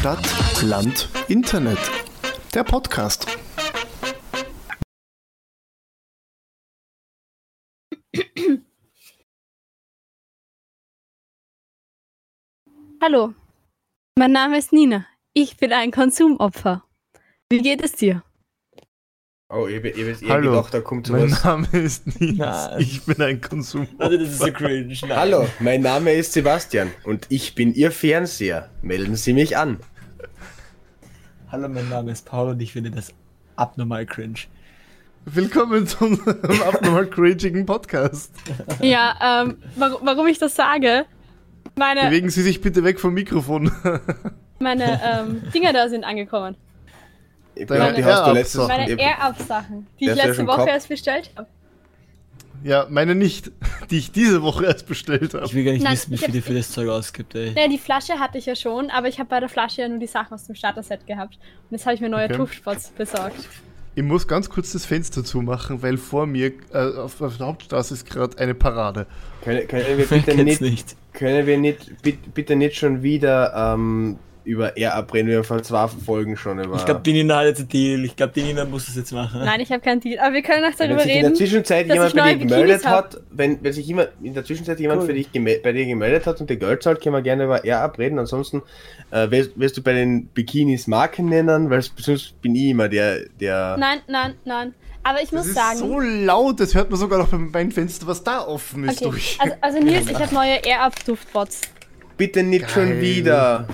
Stadt, Land, Internet. Der Podcast. Hallo, mein Name ist Nina. Ich bin ein Konsumopfer. Wie geht es dir? Oh, ich, ich, ich, ich Hallo, gedacht, da kommt Mein sowas. Name ist. Nein. Ich bin ein Konsum. Also das ist so cringe. Nein. Hallo, mein Name ist Sebastian und ich bin Ihr Fernseher. Melden Sie mich an. Hallo, mein Name ist Paul und ich finde das abnormal cringe. Willkommen zu unserem abnormal cringigen Podcast. Ja, ähm, warum, warum ich das sage? Meine, Bewegen Sie sich bitte weg vom Mikrofon. meine ähm, Dinger da sind angekommen. Ich glaube, die hast du letztes. Meine Air-Up-Sachen, die ich letzte Woche erst bestellt habe. Ja, meine nicht, die ich diese Woche erst bestellt habe. Ich will gar nicht Nein, wissen, wie ich viel ihr für das Zeug ausgibt, ey. Ja, die Flasche hatte ich ja schon, aber ich habe bei der Flasche ja nur die Sachen aus dem Starter-Set gehabt. Und jetzt habe ich mir neue Okay. Tuftspots besorgt. Ich muss ganz kurz das Fenster zumachen, weil vor mir äh, auf, auf der Hauptstraße ist gerade eine Parade. Können, können wir bitte nicht, nicht? können wir nicht, bitte, bitte nicht schon wieder ähm, über Air abreden, wir haben vor zwei Folgen schon über. Ich glaube, die Nina hat jetzt einen Deal. Ich glaube, die Nina muss das jetzt machen. Nein, ich habe keinen Deal. Aber wir können auch wenn darüber sich in der reden. Zwischenzeit jemand bei dir gemeldet hab. hat, wenn, wenn sich jemand in der Zwischenzeit jemand Cool. für dich bei dir gemeldet hat und dir Geld zahlt, können wir gerne über Air abreden. Ansonsten äh, wirst, wirst du bei den Bikinis Marken nennen, weil sonst bin ich immer der, der. Nein, nein, nein. Aber ich Das muss ist sagen. so laut, das hört man sogar noch beim beim Fenster, was da offen ist, Okay, durch. also, also Nils, ich habe neue Air-Up-Duftbots. Bitte nicht Geil. schon wieder.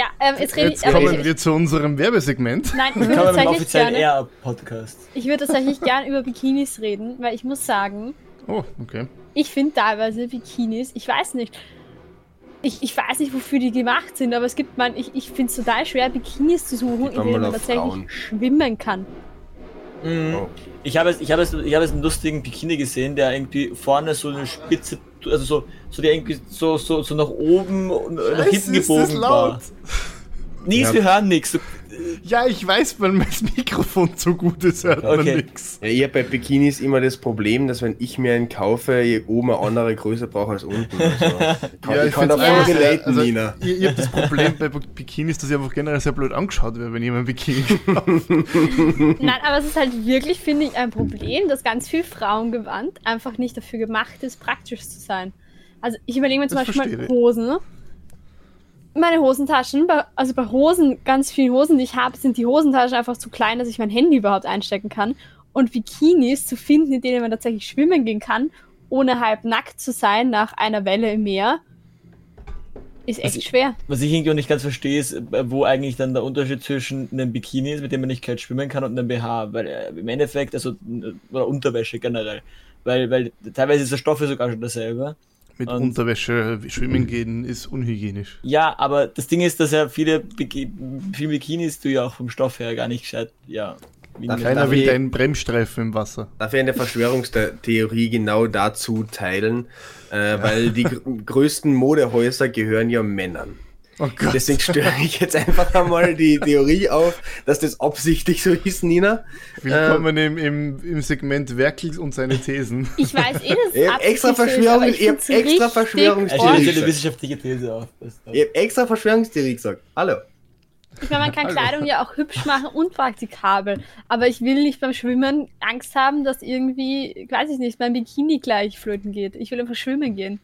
Ja, ähm, jetzt rede Jetzt ich. kommen ich, wir zu unserem Werbesegment. Nein, ich würde tatsächlich gerne. Air-Podcast. Ich würde tatsächlich gern über Bikinis reden, weil ich muss sagen, Oh, okay. ich finde teilweise Bikinis, ich weiß nicht. Ich, ich weiß nicht, wofür die gemacht sind, aber es gibt man, ich, ich finde es total schwer, Bikinis zu suchen, in denen man tatsächlich Frauen. schwimmen kann. Mhm. Oh. Ich habe jetzt, ich habe jetzt, ich habe jetzt einen lustigen Bikini gesehen, der irgendwie vorne so eine Spitze, also so, so der irgendwie so, so, so nach oben und nach Scheiße, hinten gebogen war. Nils, Ja. wir hören nichts. Ja, ich weiß, weil mein Mikrofon so gut ist, hört man Okay. nix. Ja, ich habe bei Bikinis immer das Problem, dass wenn ich mir einen kaufe, ich oben eine andere Größe brauche als unten. Also, ich kann, Ja, ich ich kann da sehr- relaten, also, Nina. Ihr, ihr habt das Problem bei Bikinis, dass ich einfach generell sehr blöd angeschaut werde, wenn jemand ein Bikini kauft. Nein, aber es ist halt wirklich, finde ich, ein Problem, dass ganz viel Frauengewand einfach nicht dafür gemacht ist, praktisch zu sein. Also ich überlege mir zum Das Beispiel mal ich. Hosen. Ne? Meine Hosentaschen, bei, also bei Hosen, ganz vielen Hosen, die ich habe, sind die Hosentaschen einfach zu klein, dass ich mein Handy überhaupt einstecken kann. Und Bikinis zu finden, in denen man tatsächlich schwimmen gehen kann, ohne halb nackt zu sein nach einer Welle im Meer, ist echt Was ich- schwer. Was ich irgendwie auch nicht ganz verstehe, ist, äh, wo eigentlich dann der Unterschied zwischen einem Bikini ist, mit dem man nicht kalt schwimmen kann, und einem BH. Weil äh, im Endeffekt, also, oder Unterwäsche generell. Weil, weil teilweise ist der Stoff ja sogar schon dasselbe. Mit Und- Unterwäsche schwimmen gehen ist unhygienisch. Ja, aber das Ding ist, dass ja viele, Biki viele Bikinis du ja auch vom Stoff her gar nicht gescheit, ja. Darf Keiner will deinen Bremsstreifen im Wasser. Darf ich eine Verschwörungstheorie genau dazu teilen? Äh, Weil die gr größten Modehäuser gehören ja Männern. Oh Gott. Deswegen störe ich jetzt einfach einmal die Theorie auf, dass das absichtlich so ist, Nina. Willkommen im, im, im Segment Werkel und seine Thesen. Ich weiß eh, dass es Ich extra absichtlich so ist, Verschwörung- aber ich ich hab find's extra Verschwörungstheorie. Er jetzt eine wissenschaftliche These auf. Ich habe extra Verschwörungstheorie gesagt. Hallo. Ich meine, man kann Hallo. Kleidung ja auch hübsch machen und praktikabel. Aber ich will nicht beim Schwimmen Angst haben, dass irgendwie, weiß ich nicht, mein Bikini gleich flöten geht. Ich will einfach schwimmen gehen.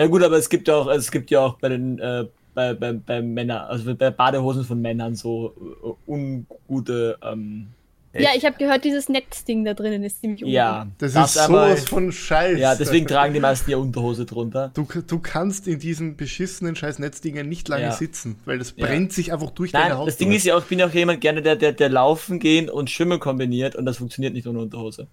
Ja gut, aber es gibt ja auch, es gibt ja auch bei den, äh, bei, bei, bei Männern, also bei Badehosen von Männern so äh, ungute, ähm, Ja, ich habe gehört, dieses Netzding da drinnen ist ziemlich ungut. ja. Das, das ist aber- sowas von Scheiß. Ja, deswegen tragen die meisten ja Unterhose drunter. Du, du kannst in diesen beschissenen scheiß Netzdingen nicht lange Ja. sitzen, weil das Ja. brennt sich einfach durch Nein, deine Haut. das Ding durch. ist ja auch, ich bin ja auch jemand gerne, der, der, der laufen gehen und schwimmen kombiniert und das funktioniert nicht ohne Unterhose.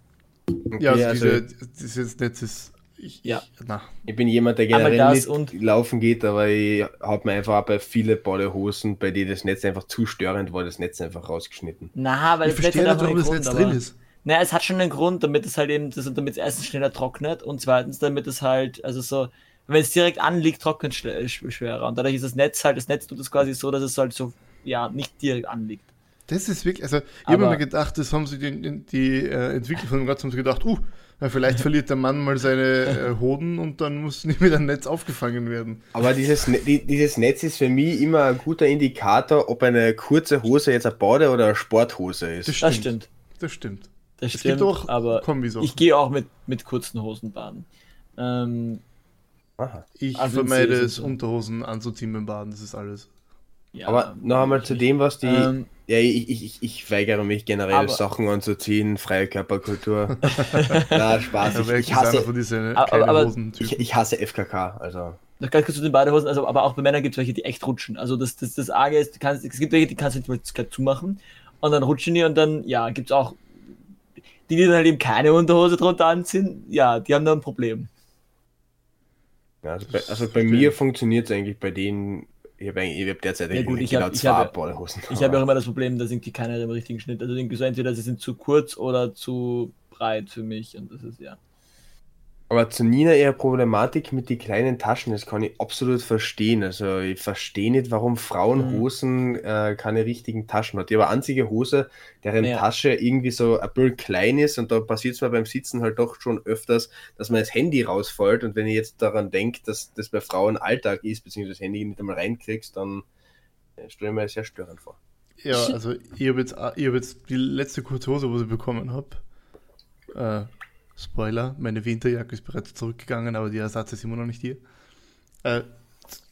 ja, also, Okay, also diese, dieses Netz ist. Ich, Ja. Ich, na, ich bin jemand, der generell nicht und- laufen geht, aber ich habe mir einfach auch bei viele Badehosen, bei denen das Netz einfach zu störend war, das Netz einfach rausgeschnitten. Na, weil ich das Netz nicht, warum das Netz drin aber- ist. Naja, es hat schon einen Grund, damit es halt eben, das, damit es erstens schneller trocknet und zweitens, damit es halt, also so, wenn es direkt anliegt, trocknet es sch- schwerer. Und dadurch ist das Netz halt, das Netz tut es quasi so, dass es halt so, ja, nicht direkt anliegt. Das ist wirklich, also ich habe mir gedacht, das haben sie die, die äh, Entwickler von dem Ganzen haben sich gedacht, uh, Weil vielleicht verliert der Mann mal seine äh, Hoden und dann muss nicht mit einem Netz aufgefangen werden. Aber dieses, Ne- die- dieses Netz ist für mich immer ein guter Indikator, ob eine kurze Hose jetzt eine Bade- oder eine Sporthose ist. Das Das stimmt. Das stimmt. Das Es stimmt, gibt auch aber ich gehe auch mit, mit kurzen Hosen baden. Ähm, Aha. Ich Also vermeide es, Unterhosen anzuziehen beim Baden, das ist alles. Ja, Aber noch einmal zu dem, was die. Ähm, ja, ich, ich, ich, ich weigere mich generell Aber- Sachen anzuziehen, freie Körperkultur. Na, Spaß. Ich, ich, hasse, von diesen Aber- aber- ich, ich hasse FKK. Also. Noch ganz kurz zu den Badehosen, also, aber auch bei Männern gibt es welche, die echt rutschen. Also das, das, das Arge ist, du kannst, es gibt welche, die kannst du nicht mal zumachen und dann rutschen die und dann, ja, gibt es auch die, die dann halt eben keine Unterhose drunter anziehen, ja, die haben da ein Problem. Ja, also, bei, also bei mir funktioniert es eigentlich bei denen. Ich habe hab derzeit Ja, gut, ich genau hab- zwei habe- Badehosen. Ich habe auch immer das Problem, dass irgendwie keiner im richtigen Schnitt, also irgendwie so entweder sie sind zu kurz oder zu breit für mich und das ist ja. Aber zu Nina eher Problematik mit den kleinen Taschen, das kann ich absolut verstehen. Also ich verstehe nicht, warum Frauenhosen äh, keine richtigen Taschen hat. Die aber einzige Hose, deren Ja. Tasche irgendwie so ein bisschen klein ist und da passiert es mir beim Sitzen halt doch schon öfters, dass man das Handy rausfällt und wenn ich jetzt daran denke, dass das bei Frauen Alltag ist, beziehungsweise das Handy nicht einmal reinkriegst, dann äh, stelle ich mir das sehr störend vor. Ja, also ich habe jetzt, ich hab jetzt die letzte kurze Hose, was ich bekommen habe. Äh, Spoiler, meine Winterjacke ist bereits zurückgegangen, aber der Ersatz ist immer noch nicht hier. Äh,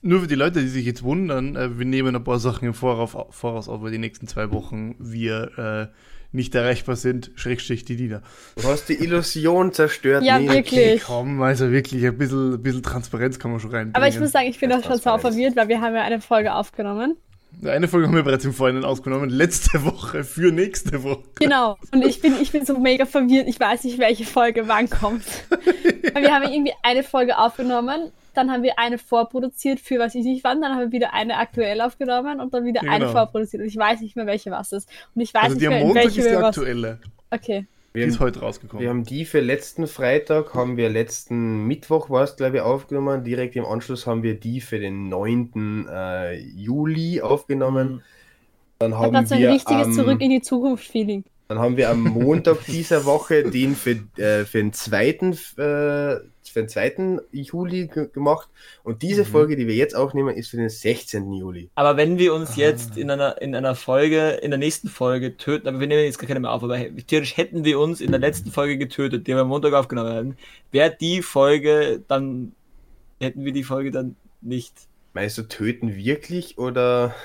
nur für die Leute, die sich jetzt wundern, äh, wir nehmen ein paar Sachen im Voraus, Voraus auf, weil die nächsten zwei Wochen wir äh, nicht erreichbar sind, Schrägstrich die Nina. Du hast die Illusion zerstört. Ja, Nina. wirklich. Komm, also wirklich, ein bisschen, ein bisschen Transparenz kann man schon reinbringen. Aber ich muss sagen, ich bin auch schon beides. verwirrt, weil wir haben ja eine Folge aufgenommen. Eine Folge haben wir bereits im Vorhinein ausgenommen, letzte Woche für nächste Woche. Genau. Und ich bin, ich bin so mega verwirrt. Ich weiß nicht, welche Folge wann kommt. Weil wir haben ja irgendwie eine Folge aufgenommen, dann haben wir eine vorproduziert für was ich nicht wann, dann haben wir wieder eine aktuell aufgenommen und dann wieder Ja, eine genau. vorproduziert. Und ich weiß nicht mehr, welche was ist. Und ich weiß Also nicht die am mehr, in Montag welche ist die wir was. aktuelle. Okay. Wir Die ist haben, heute rausgekommen. wir haben die für letzten Freitag, haben wir letzten Mittwoch, war es glaube ich, aufgenommen. Direkt im Anschluss haben wir die für den 9. Äh, Juli aufgenommen. Dann Ich habe haben, so ein wir richtiges am, Zurück in die Zukunft-Feeling. dann haben wir am Montag dieser Woche den für, äh, für, den zweiten, äh, für den 2. Juli ge- gemacht. Und diese Mhm. Folge, die wir jetzt aufnehmen, ist für den 16. Juli. Aber wenn wir uns Ah. jetzt in einer, in einer Folge, in der nächsten Folge töten, aber wir nehmen jetzt gar keine mehr auf, aber theoretisch hätten wir uns in der letzten Folge getötet, die wir am Montag aufgenommen haben, wäre die Folge dann, hätten wir die Folge dann nicht. Meinst du, töten wirklich oder?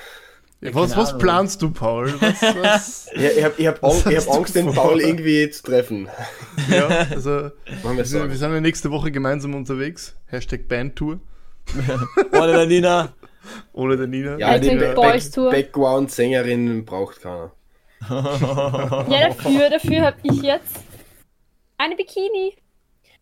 Ja, was, was planst du, Paul? Was, was? Ja, ich habe ich hab, Angst, ich hab Angst, den? Paul irgendwie zu treffen. ja, also Machen wir sind, wir sind ja nächste Woche gemeinsam unterwegs. Hashtag Bandtour. Ohne der Nina. Ohne der Nina. Ja, die Back- Boys Tour. Background-Sängerin braucht keiner. Ja, dafür, dafür habe ich jetzt eine Bikini.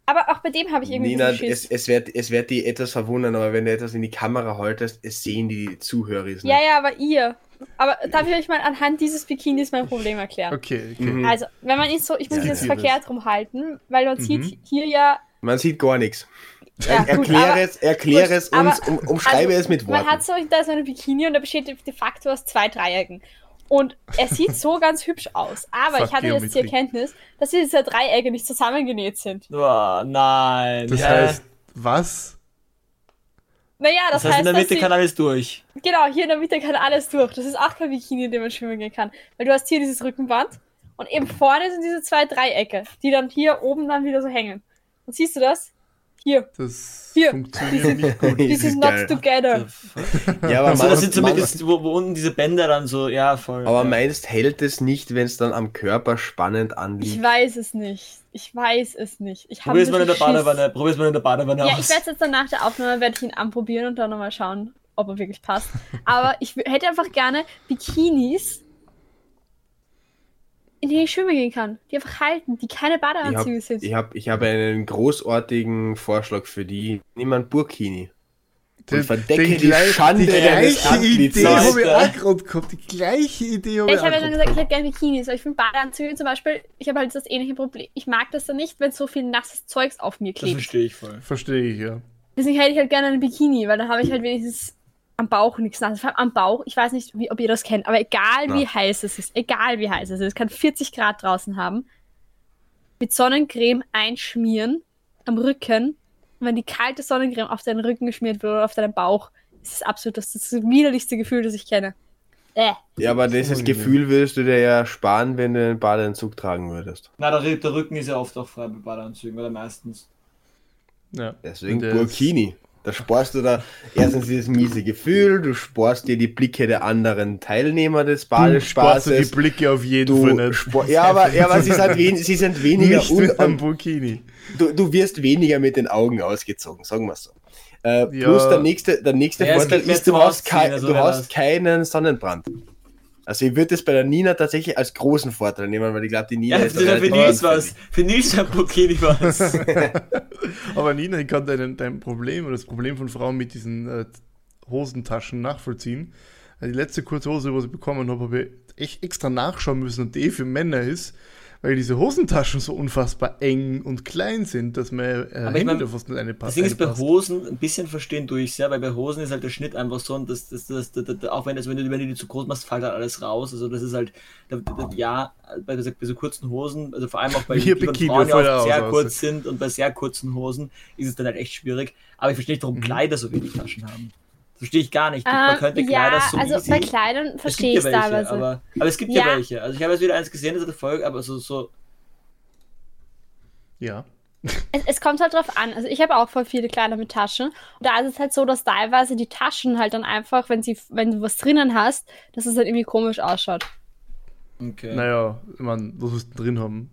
Aber auch bei dem habe ich irgendwie Nina, es, es, wird, es wird die etwas verwundern, aber wenn du etwas in die Kamera haltest, es sehen die Zuhörer nicht. Ja, ja, aber ihr. Aber darf ich euch mal anhand dieses Bikinis mein Problem erklären? Okay, okay. Mhm. Also, wenn man ihn so, ich muss Ja, ihn jetzt verkehrt rumhalten, weil man Mhm. sieht hier ja, Man sieht gar nichts. ja gut, erkläre aber es, erkläre gut, es uns, aber- um, umschreibe also, es mit man Worten. hat so, da ist eine Bikini und der besteht de facto aus zwei Dreiecken. Und er sieht so ganz hübsch aus. Aber Fuck ich hatte jetzt die Geometrie. Erkenntnis, dass diese Dreiecke nicht zusammengenäht sind. Oh, nein. Das Hä? heißt, was? Naja, das, das heißt, in der Mitte sie- kann alles durch. Genau, hier in der Mitte kann alles durch. Das ist auch kein Bikini, in dem man schwimmen gehen kann. Weil du hast hier dieses Rückenband und eben vorne sind diese zwei Dreiecke, die dann hier oben dann wieder so hängen. Und siehst du das? Hier. Das Hier. funktioniert nicht gut. This is not together. Ja, aber, Also, das sind zumindest, wo, wo unten diese Bänder dann so, ja, voll. aber ja. meinst, hält es nicht, wenn es dann am Körper spannend Ich anliegt? weiß es nicht. Ich weiß es nicht. Ich habe Probier's mal in der. Badewanne, probier's mal in der Badewanne Ja, aus. ich werde jetzt dann nach der Aufnahme werde ich ihn anprobieren und dann nochmal schauen, ob er wirklich passt. Aber ich hätte einfach gerne Bikinis, in denen ich schwimmen gehen kann, die einfach halten, die keine Ich habe Badeanzüge sind. ich hab, ich hab einen großartigen Vorschlag für die. Nimm ein Burkini. Und verdecke die gleich- Schande die gleiche Idee habe ich auch gerade gehabt. Die gleiche Idee habe Ja, ich ich habe ja schon gesagt, ich hätte gerne Bikinis, aber ich finde Badeanzüge zum Beispiel, ich habe halt das ähnliche Problem. Ich mag das dann nicht, wenn so viel nasses Zeugs auf mir das klebt. verstehe ich voll. Verstehe ich, ja. Deswegen hätte ich halt gerne einen Bikini, weil dann habe ich halt wenigstens am Bauch nichts nasses. Vor allem am Bauch, ich weiß nicht, wie, ob ihr das kennt, aber egal wie Na. heiß es ist, egal wie heiß es ist, es kann 40 Grad draußen haben. mit Sonnencreme einschmieren am Rücken. Und wenn die kalte Sonnencreme auf deinen Rücken geschmiert wird oder auf deinen Bauch, ist es absolut das, das, ist das widerlichste Gefühl, das ich kenne. Äh. Ja, aber dieses Gefühl würdest du dir ja sparen, wenn du einen Badeanzug tragen würdest. Na, der, der Rücken ist ja oft auch frei bei Badeanzügen, oder meistens. Ja. Deswegen Burkini. Da sparst du da erstens dieses miese Gefühl, du sparst dir die Blicke der anderen Teilnehmer des ist- Du sparst du die Badespaßes. Blicke auf jeden Fall Du nicht. spar ja, aber, ja, aber sie, sind wen, sie sind weniger Nicht mit einem un Burkini. du, du wirst weniger mit den Augen ausgezogen, sagen wir so. Äh, Ja. Plus der nächste, der nächste Ja, es Vorteil ist, du hast, Ausziehen, kei also du hast keinen Sonnenbrand. Also ich würde das bei der Nina tatsächlich als großen Vorteil nehmen, weil ich glaube, die Nina Ja, ist für, Nils was. anfällig. Für Nils ein Bikini was. Aber Nina, ich kann dein, dein Problem oder das Problem von Frauen mit diesen äh, Hosentaschen nachvollziehen. Die letzte kurze Hose, was ich bekommen habe, habe ich echt extra nachschauen müssen und die für Männer ist, weil diese Hosentaschen so unfassbar eng und klein sind, dass man äh, Aber ich mein, fast nicht eine Das passt. Ding ist bei Hosen ein bisschen verstehen durch, ja, weil bei Hosen ist halt der Schnitt einfach so und das, das, das, das, das auch wenn, das, wenn, du, wenn du die zu groß machst, fällt halt alles raus. Also das ist halt, ja, bei, so- bei so kurzen Hosen, also vor allem auch bei ein die Frauen oft aus sehr aussieht. kurz sind und bei sehr kurzen Hosen ist es dann halt echt schwierig. Aber ich verstehe nicht, warum Mhm. Kleider so wenig Taschen haben. Verstehe ich gar nicht. Man Ähm, könnte Kleider ja, so also easy, bei Kleidern es verstehe gibt ich ja es welche, teilweise. aber, aber es gibt ja, Ja. welche. Also ich habe jetzt wieder eins gesehen, das hat Folge, aber so, so Ja. Es, es kommt halt drauf an. Also ich habe auch voll viele Kleider mit Taschen. Und da ist es halt so, dass teilweise die Taschen halt dann einfach, wenn sie, wenn du was drinnen hast, dass es halt irgendwie komisch ausschaut. okay. Naja, ich meine, was willst du drin haben?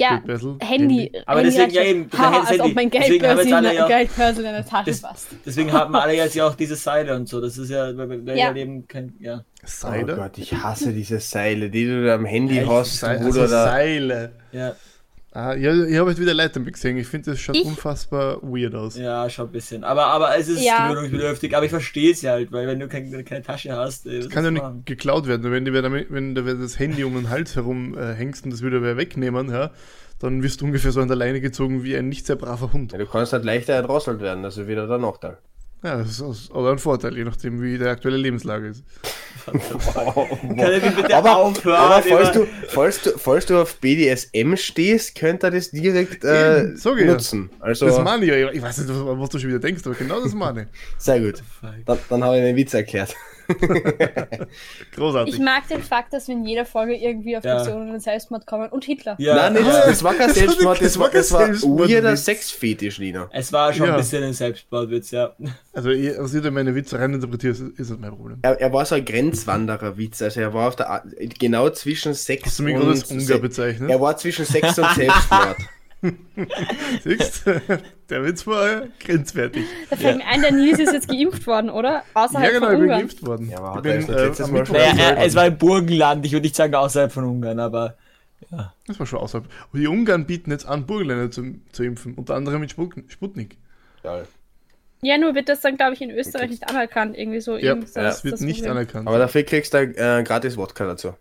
Ja, Geldbörsel? Handy. Aber Handy deswegen, ja eben, Haha, daher als ob Handy. mein Deswegen haben Geldbörsel in, ja- Geldbörsel in der Tasche Das- passt. Deswegen haben wir alle jetzt ja auch diese Seile und so. Das ist ja, weil weil Ja. ja eben kein, ja. Oh Seile? Gott, ich hasse diese Seile, die du da am Handy Echt? hast, Seile, wo also. Seile. Ja, Ah, ja, ich habe jetzt wieder Leute gesehen. Ich finde, das schaut Ich- unfassbar weird aus. ja, schon ein bisschen. Aber, aber es ist Ja. gewöhnungsbedürftig. Aber ich verstehe es ja halt, weil wenn du kein, keine Tasche hast, äh, was Kann ja nicht machen? geklaut werden. Wenn du, wenn du das Handy um den Hals herum äh, hängst und das würde wer wegnehmen, ja, dann wirst du ungefähr so an der Leine gezogen wie ein nicht sehr braver Hund. Ja, du kannst halt leichter erdrosselt werden, also wieder der Nachteil. Ja, das ist aber ein Vorteil, je nachdem, wie die aktuelle Lebenslage ist. Kann ich bitte aber, aufhören? aber falls, du, falls, du, falls du auf BDSM stehst, könnt ihr das direkt äh, ja. nutzen. Also, Das meine ich ja. Ich weiß nicht, was, was du schon wieder denkst, aber genau das meine ich. sehr gut. Dann, dann habe ich den Witz erklärt. Großartig. Ich mag den Fakt, dass wir in jeder Folge irgendwie auf Ja. Und Selbstmord kommen. Und Hitler. ja, Nein, nicht, ja. das war kein Selbstmord, das war, das war Selbstmord- weirder Sexfetisch, Nina. Es war schon Ja. ein bisschen ein Selbstmordwitz, ja. Also, ich- was ihr da meine Witze reininterpretiert, ist, ist das mein Problem. Er, er war so ein Grenzwanderer-Witz, also er war auf der genau zwischen Sex Hast du mich und gerade als Ungar bezeichnet? Er war zwischen Sex und Selbstmord. Siehst Der Witz war grenzwertig. Da fällt mir ein, der Nils ist jetzt geimpft worden, oder? Außerhalb Ja, genau, von ich bin Ungarn. geimpft worden. Ja, aber er bin, das schon Naja, es war in Burgenland, ich würde nicht sagen außerhalb von Ungarn, aber Das war schon außerhalb. Und die Ungarn bieten jetzt an, Burgenländer zu, zu impfen. Unter anderem mit Sput- Sputnik. Ja. Ja, nur wird das dann, glaube ich, in Österreich nicht anerkannt. Irgendwie so. Ja, irgend- das wird das nicht Problem. anerkannt. Aber dafür kriegst du äh, gratis Wodka dazu.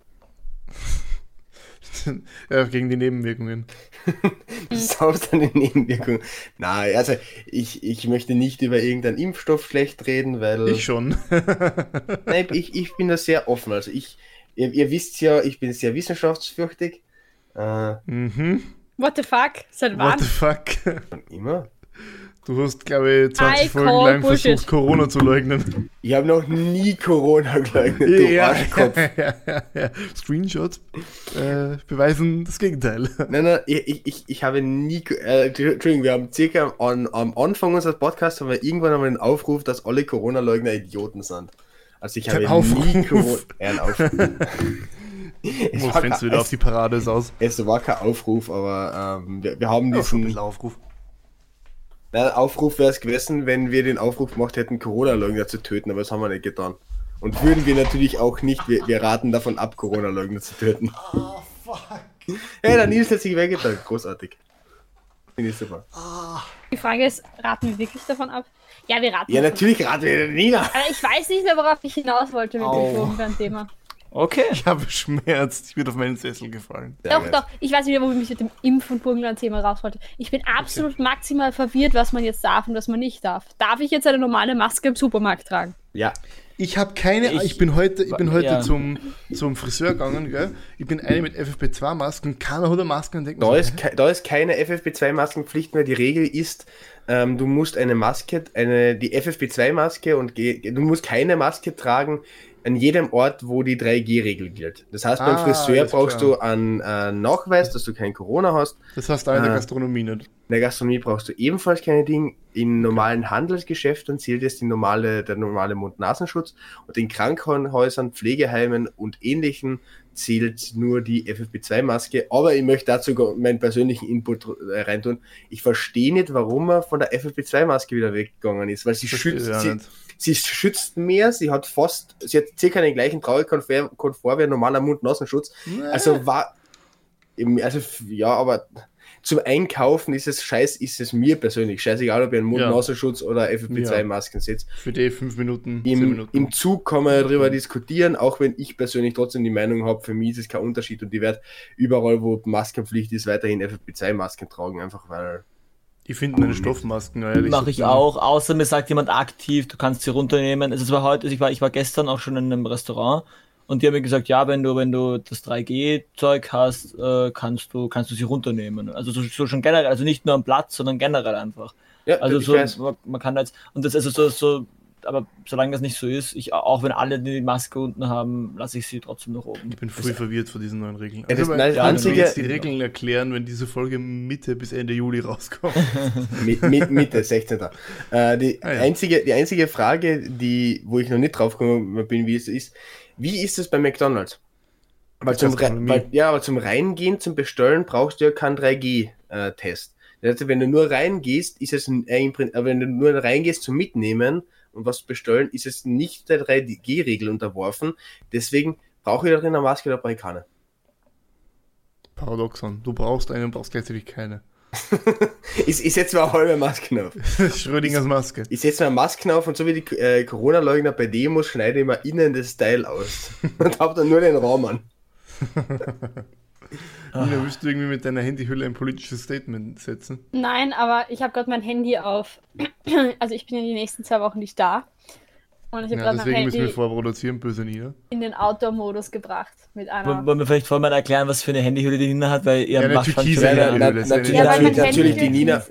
ja, gegen die Nebenwirkungen. Du saust dann die Nebenwirkungen. Nein, also ich, ich möchte nicht über irgendeinen Impfstoff schlecht reden, weil Ich schon. Nein, ich, ich bin da sehr offen. Also ich, ihr, ihr wisst ja, ich bin sehr wissenschaftsfürchtig. Äh, mhm. What the fuck? Seit What wann? the fuck? immer. Du hast, glaube ich, 20 I Folgen lang Bullshit. versucht, Corona zu leugnen. Ich habe noch nie Corona geleugnet, du Arschkopf. ja, ja, ja. Screenshots äh, beweisen das Gegenteil. Nein, nein, ich, ich- ich, habe nie, äh, Entschuldigung, wir haben circa an, am Anfang unseres Podcasts haben wir irgendwann einmal einen Aufruf, dass alle Corona-Leugner Idioten sind. Also ich habe Aufruf. nie Corona, ja, ein Aufruf. es, Wo war kein, wieder auf die Parade ist aus? es, es war kein Aufruf, aber ähm, wir, wir haben Ja, schon ein diesen, bisschen Aufruf. Nein, Aufruf wäre es gewesen, wenn wir den Aufruf gemacht hätten, Corona-Leugner zu töten, aber das haben wir nicht getan. Und würden wir natürlich auch nicht, wir, wir raten davon ab, Corona-Leugner zu töten. Oh, fuck. Hey, der Nils hat sich weggetan. Großartig. Finde ich super. Die Frage ist, raten wir wirklich davon ab? Ja, wir raten Ja, natürlich raten wir den Nina. Aber ich weiß nicht mehr, worauf ich hinaus wollte mit Au. dem Burgenland-Thema. Okay. Ich habe schmerzt. Ich bin auf meinen Sessel gefallen. Sehr Doch, geil. doch, ich weiß nicht mehr, wo ich mich mit dem Impf- und Burgenland-Thema raus wollte. Ich bin absolut maximal verwirrt, was man jetzt darf und was man nicht darf. Darf ich jetzt eine normale Maske im Supermarkt tragen? Ja. Ich habe keine, ich, Ich- bin heute, ich bin heute ja. zum, zum Friseur gegangen, gell? Ich bin eine mit FFP2-Masken, keiner hat eine Maske und denkt Da so, ist, ke- da ist keine FFP2-Maskenpflicht mehr. Die Regel ist, ähm, du musst eine Maske, eine, die FFP2-Maske und ge- du musst keine Maske tragen an jedem Ort, wo die 3G-Regel gilt. Das heißt, beim Ah, Friseur brauchst klar. du einen äh, Nachweis, dass du kein Corona hast. das hast du in der. Gastronomie nicht. In der Gastronomie brauchst du ebenfalls keine Dinge. In normalen Handelsgeschäften zählt jetzt die normale, der normale Mund-Nasenschutz und in Krankenhäusern, Pflegeheimen und ähnlichen zählt nur die FFP2-Maske. Aber ich möchte dazu meinen persönlichen Input äh, reintun. Ich verstehe nicht, warum er von der FFP2-Maske wieder weggegangen ist, weil sie schützt, ja sie, nicht. Sie schützt mehr, sie hat fast, sie hat circa den gleichen Trauekomfort wie ein normaler Mund-Nasenschutz. Also war, also ja, aber zum Einkaufen ist es scheiß, ist es mir persönlich scheißegal, ob ihr einen Ja. Mund-Nasenschutz oder FFP2-Masken setzt. Für die fünf Minuten, Im, Minuten. Im Zug kann man darüber diskutieren, auch wenn ich persönlich trotzdem die Meinung habe, für mich ist es kein Unterschied und ich werde überall, wo Maskenpflicht ist, weiterhin FFP2-Masken tragen, einfach weil. Ich finde meine Stoffmasken, ehrlich. Mache ich auch, außer mir sagt jemand aktiv, du kannst sie runternehmen. Also es war heute, ich war, ich war gestern auch schon in einem Restaurant und die haben mir gesagt, ja, wenn du, wenn du das 3G-Zeug hast, äh, kannst du, kannst du sie runternehmen. Also so, so schon generell, also nicht nur am Platz, sondern generell einfach. Ja, Also ich so, weiß. man, man kann jetzt, und das ist also so, so, aber solange das nicht so ist, ich, auch wenn alle die Maske unten haben, lasse ich sie trotzdem nach oben. Ich bin voll verwirrt von diesen neuen Regeln. Ja, das- aber nein, das ich kann einzige- jetzt die Regeln erklären, wenn diese Folge Mitte bis Ende Juli rauskommt. Mi- mi- Mitte, 16. Äh, die, Ah, ja. einzige, die einzige Frage, die, wo ich noch nicht drauf gekommen bin, wie es ist, wie ist es bei McDonalds? Weil zum, weil, ja, aber zum Reingehen, zum Bestellen brauchst du ja keinen 3G-Test. Das heißt, wenn du nur reingehst, ist es ein, äh, äh, wenn du nur reingehst zum Mitnehmen und was bestellen, ist es nicht der 3G-Regel unterworfen. Deswegen brauche ich da drin eine Maske oder brauche ich keine. Paradoxon. Du brauchst eine und brauchst gleichzeitig keine. Ich, ich setze mir eine halbe Maske auf. Schrödingers Maske. Ich setze mir eine Maske auf und so wie die äh, Corona-Leugner bei Demos schneide ich mir innen das Teil aus. und hab dann nur den Raum an. Nina, willst du irgendwie mit deiner Handyhülle ein politisches Statement setzen? Nein, aber ich habe gerade mein Handy auf. Also ich bin ja die nächsten zwei Wochen nicht da. Und ich habe Ja, deswegen müssen wir vorproduzieren, böse Nina. in den Outdoor-Modus gebracht. Mit einer. Wollen wir vielleicht vorher mal erklären, was für eine Handyhülle die Nina hat, weil ihr Ja, macht schon. Handyhülle. na- das ist eine- natürlich- ja, natürlich Handy die Nina-.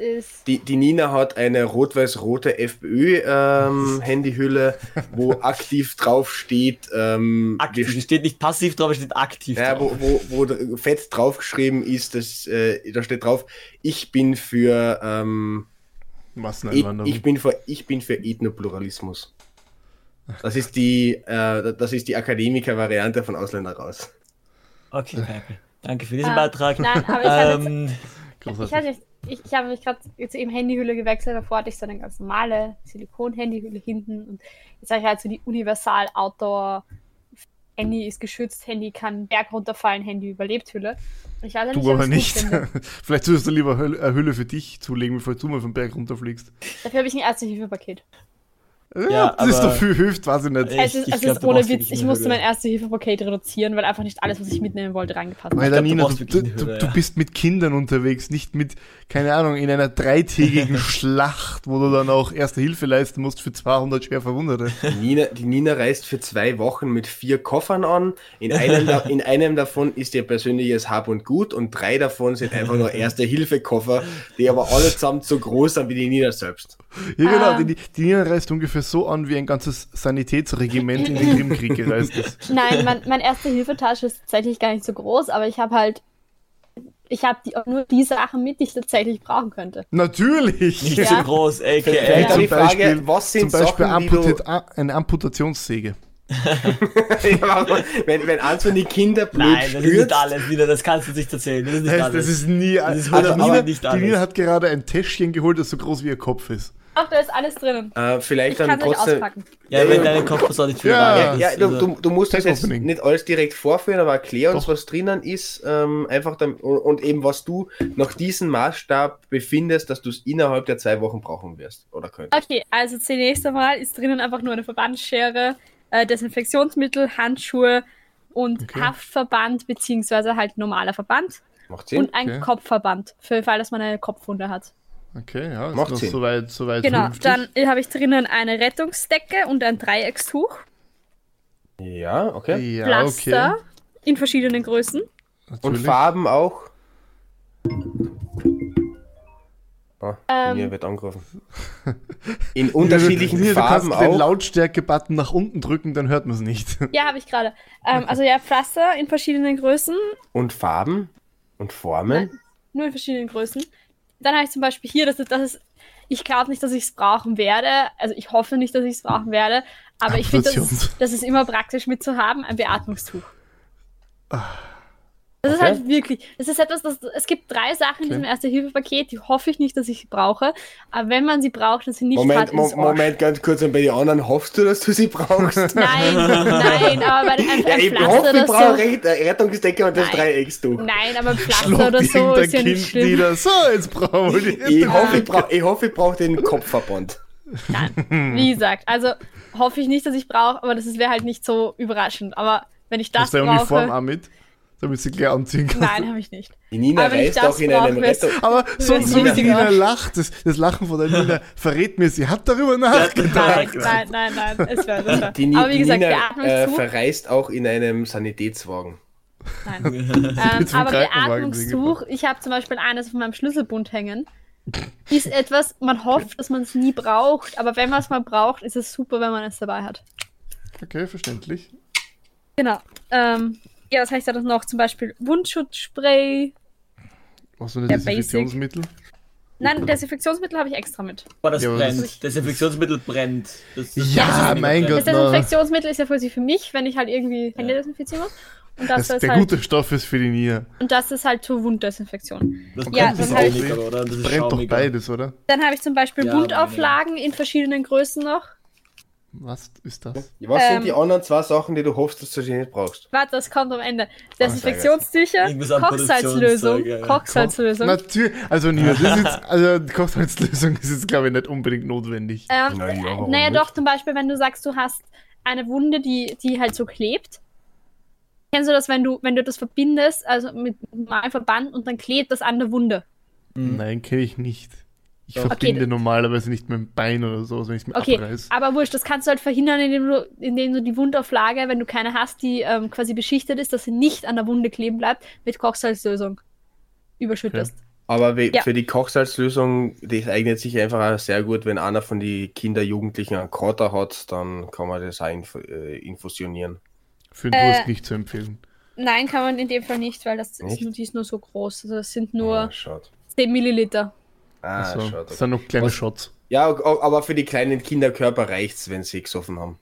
Die, die Nina hat eine rot-weiß-rote FPÖ-Handyhülle, wo aktiv drauf steht, ähm, Aktiv. steht nicht passiv drauf, es steht aktiv ja, drauf. wo, wo, wo fett draufgeschrieben ist, dass, äh, da steht drauf, ich bin für ähm, ich, Masseneinwanderung. ich bin für ich bin für Ethnopluralismus. Das ist die äh, das ist die Akademiker-Variante von Ausländer raus. Okay, danke. Danke für diesen Ah, Beitrag. Nein, aber ich jetzt ähm, Ich, hatte, ich, ich habe mich gerade jetzt eben Handyhülle gewechselt, davor hatte ich so eine ganz normale Silikon-Handyhülle hinten und jetzt habe ich halt so die Universal Outdoor Handy ist geschützt, Handy kann Berg runterfallen, Handy überlebt Hülle. Ich nicht, Du aber nicht. Vielleicht solltest du lieber Hülle- eine Hülle für dich zulegen, bevor du mal vom Berg runterfliegst. Dafür habe ich ein Erste-Hilfe-Paket. Ja, das ist aber- dafür hilft, weiß ich nicht. Ich- Es ist, ich es glaub, ist ohne Witz, ich musste mein Erste-Hilfe-Paket reduzieren, weil einfach nicht alles, was ich mitnehmen wollte, reingepasst hat. Glaub, du du, du, eine du, ja. bist mit Kindern unterwegs, nicht mit, keine Ahnung, in einer dreitägigen Schlacht, wo du dann auch Erste Hilfe leisten musst für 200 schwer Verwundete. Die Nina, die Nina reist für zwei Wochen mit vier Koffern an. In einem, da, in einem davon ist ihr persönliches Hab und Gut und drei davon sind einfach nur Erste-Hilfe-Koffer, die aber alle zusammen so groß sind wie die Nina selbst. Ja, genau, Ah. die, die Nina reist ungefähr so an, wie ein ganzes Sanitätsregiment in den Krimkrieg gereist ist. Nein, mein, meine Erste-Hilfe-Tasche ist tatsächlich gar nicht so groß, aber ich habe halt, ich habe die, nur die Sachen mit, die ich tatsächlich brauchen könnte. Natürlich! nicht Ja. so groß. Vielleicht Ja. die Zum Frage, Beispiel- was sind Zum Beispiel Sachen, die du, amputat, a- eine Amputationssäge. Ja, wenn, wenn eins von die Kinder blöd Nein, das ist nicht alles wieder, das kannst du nicht erzählen. Das ist nicht Das, alles. das ist nie. Das ist also Nina, nicht die alles. Nina hat gerade ein Täschchen geholt, das so groß wie ihr Kopf ist. Ach, da ist alles drinnen. äh, Ich vielleicht kann dann trotzdem. auspacken. ja, wenn dein Kopf das auch nicht viel Ja. Ja, du, du, du musst das jetzt nicht alles direkt vorführen, aber erklär uns, Doch. was drinnen ist, ähm, einfach dann, und, und eben was du nach diesem Maßstab befindest, dass du es innerhalb der zwei Wochen brauchen wirst oder könntest. Okay, also zunächst einmal ist drinnen einfach nur eine Verbandsschere, äh, Desinfektionsmittel, Handschuhe und Okay. Haftverband, beziehungsweise halt normaler Verband Macht Sinn? und ein Okay. Kopfverband, für den Fall, dass man eine Kopfwunde hat. Okay, ja, ist Macht Sinn. soweit, soweit Genau, vernünftig. dann habe ich drinnen eine Rettungsdecke und ein Dreieckstuch. Ja, okay. Ja, Pflaster okay. in verschiedenen Größen. Und Natürlich. Farben auch. Ah, Ähm. mir wird angerufen. In unterschiedlichen Hier, Farben Du kannst den auch. Lautstärke-Button nach unten drücken, dann hört man es nicht. Ja, habe ich gerade. Ähm, also ja, Pflaster in verschiedenen Größen. Und Farben und Formen. Nur in verschiedenen Größen. Dann habe ich zum Beispiel hier, das ist, das ist ich glaube nicht, dass ich es brauchen werde. Also ich hoffe nicht, dass ich es brauchen werde. Aber ich finde, das, das ist immer praktisch mitzuhaben, ein Beatmungstuch. Das ist Okay. halt wirklich, das ist etwas, das, es gibt drei Sachen in diesem Erste-Hilfe-Paket, die hoffe ich nicht, dass ich brauche. Aber wenn man sie braucht und sie nicht Moment, hat, Mo ist es. Moment, ganz kurz. Und bei den anderen hoffst du, dass du sie brauchst? Nein, nein, aber bei ein, ein ja, ich Pflaster hoffe, ich oder brauche so. Recht- Rettungsdecke und das Nein. Dreieckstuch. Nein, aber ein Pflaster oder so ist ja Kind nicht schlimm. nieder. So, jetzt die Ich erste hoffe, ich brauche ich hoffe, ich brauch den Kopfverband. Wie gesagt, also hoffe ich nicht, dass ich brauche, aber das wäre halt nicht so überraschend. Aber wenn ich das Hast du Uniform brauche, auch mit? Damit sie gleich anziehen kann. nein, habe ich nicht. Die Nina Aber reist auch in einem Rettung... Aber so, so wie sie die Nina lacht, das, das Lachen von der Nina verrät mir, sie hat darüber Nein, nachgedacht. nein, nein, nein, es wäre das wär. Die, Ni- Aber wie die gesagt, Nina äh, verreist auch in einem Sanitätswagen. nein. Ähm, aber Beatmungstuch, ich habe zum Beispiel eines von meinem Schlüsselbund hängen, ist etwas, man hofft, dass man es nie braucht, aber wenn man es mal braucht, ist es super, wenn man es dabei hat. Okay, verständlich. Genau. Ähm, ja, was heißt da noch? Zum Beispiel Wundschutzspray. Was so ein Desinfektionsmittel? Nein, Desinfektionsmittel habe ich extra mit. Aber das Ja, das brennt. ist- Desinfektionsmittel brennt. Das, das Ja, das mein. Das Gott. na. Desinfektionsmittel ist ja für sie für mich, wenn ich halt irgendwie Hände desinfizieren muss. Und das, Das, ist der halt, gute Stoff ist für die Nina. und das ist halt zur Wunddesinfektion. Das Ja, brennt hab ich- saumiger, oder? Das ist Brennt doch beides, oder? Dann habe ich zum Beispiel Ja, Buntauflagen in verschiedenen Größen noch. Was ist das? Was Ähm, sind die anderen zwei Sachen, die du hoffst, dass du sie nicht brauchst? Warte, das kommt am Ende. Desinfektionstücher, Irgendwas an Kochsalzlösung, ja. Kochsalzlösung. Natürlich, also Nina, das ist jetzt, also die Kochsalzlösung ist jetzt, glaube ich, nicht unbedingt notwendig. Ähm, naja, nicht? doch, zum Beispiel, wenn du sagst, du hast eine Wunde, die, die halt so klebt. Kennst du das, wenn du, wenn du das verbindest, also mit einem Verband und dann klebt das an der Wunde? Nein, kenne ich nicht. Ich Doch. verbinde Okay. normalerweise nicht mit dem Bein oder so, wenn ich es mir Okay, abreiß. aber wurscht, das kannst du halt verhindern, indem du, indem du die Wundauflage, wenn du keine hast, die ähm, quasi beschichtet ist, dass sie nicht an der Wunde kleben bleibt, mit Kochsalzlösung überschüttest. Aber we- Ja. für die Kochsalzlösung, das eignet sich einfach auch sehr gut, wenn einer von den Kinder, Jugendlichen einen Kater hat, dann kann man das auch inf äh, infusionieren. Für den Äh, Durst nicht zu empfehlen. Nein, kann man in dem Fall nicht, weil das ist nur, die ist nur so groß. Also das sind nur schaut. 10 Milliliter. Ah, Also, schaut. das sind noch kleine Was- Shots. Ja, aber für die kleinen Kinderkörper reicht's, wenn sie gesoffen haben.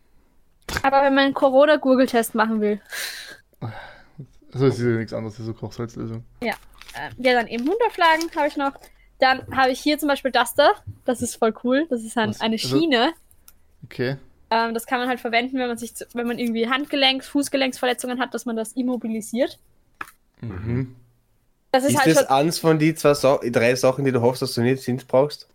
Aber wenn man einen Corona-Gurgeltest machen will, Also es ist ja nichts anderes als so Kochsalzlösung. äh, ja, dann eben Wundauflagen habe ich noch. Dann habe ich hier zum Beispiel das da. Das ist voll cool. Das ist ein, eine Also- Schiene. Okay. Ähm, das kann man halt verwenden, wenn man sich, zu- wenn man irgendwie Handgelenks-, Fußgelenksverletzungen hat, dass man das immobilisiert. Mhm. Das ist, Ist, halt das schon, eins von die zwei Sa drei Sachen, die du hoffst, dass du nicht sind brauchst?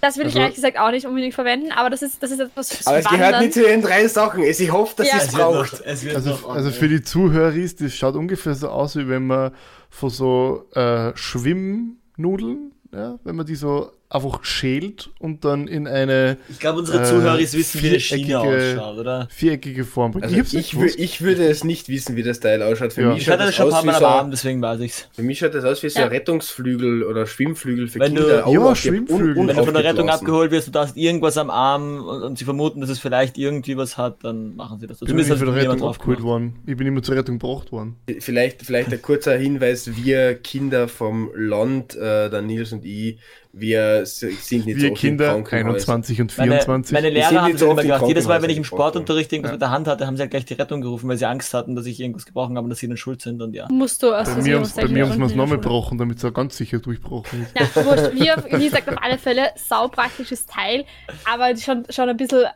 das will also- ich ehrlich gesagt auch nicht unbedingt verwenden, aber das ist, das ist etwas fürs Aber es Wandern. gehört nicht zu den drei Sachen. Ich hoffe, dass Ja. sie Es es braucht. noch, es Also, noch also für die Zuhörer ist, das schaut ungefähr so aus, wie wenn man von so äh, Schwimmnudeln, ja, wenn man die so einfach schält und dann in eine Ich glaube, unsere äh, Zuhörer wissen, wie eine Schiene ausschaut, oder? viereckige Form bringt. Also ich, gewusst. ich würde es nicht wissen, wie das Teil ausschaut. Für, Ja. mich, Ich schaut hatte das das schon ein aus paar wie Mal so, am Abend, deswegen weiß ich's. für mich schaut das aus wie so Ja. ein Rettungsflügel oder Schwimmflügel für Wenn du- Kinder. Ja, unaufge- Schwimmflügel. un- Wenn du von der Rettung abgeholt wirst, du hast irgendwas am Arm und, und sie vermuten, dass es vielleicht irgendwie was hat, dann machen sie das. Ich bin nicht hat von der Rettung abgeholt worden. Ich bin immer zur Rettung gebracht worden. Vielleicht, vielleicht ein kurzer Hinweis, wir Kinder vom Land, äh, der Nils und ich, wir sind nicht so Wir oft in Kinder, Krankenhäusern. 21 und Meine, 24. meine sind Lehrer haben so immer oft gemacht. Jedes Mal, wenn ich im Sportunterricht irgendwas Ja. mit der Hand hatte, haben sie halt gleich die Rettung gerufen, weil sie Angst hatten, dass ich irgendwas gebrochen habe und dass sie dann schuld sind und ja. Musst du aus bei mir, bei mir haben sie der nochmal gebrochen, damit es auch ganz sicher durchbrochen ist. Ja, wurscht. Wir, wie gesagt, auf alle Fälle saupraktisches Teil, aber schon, schon ein bisschen, äh,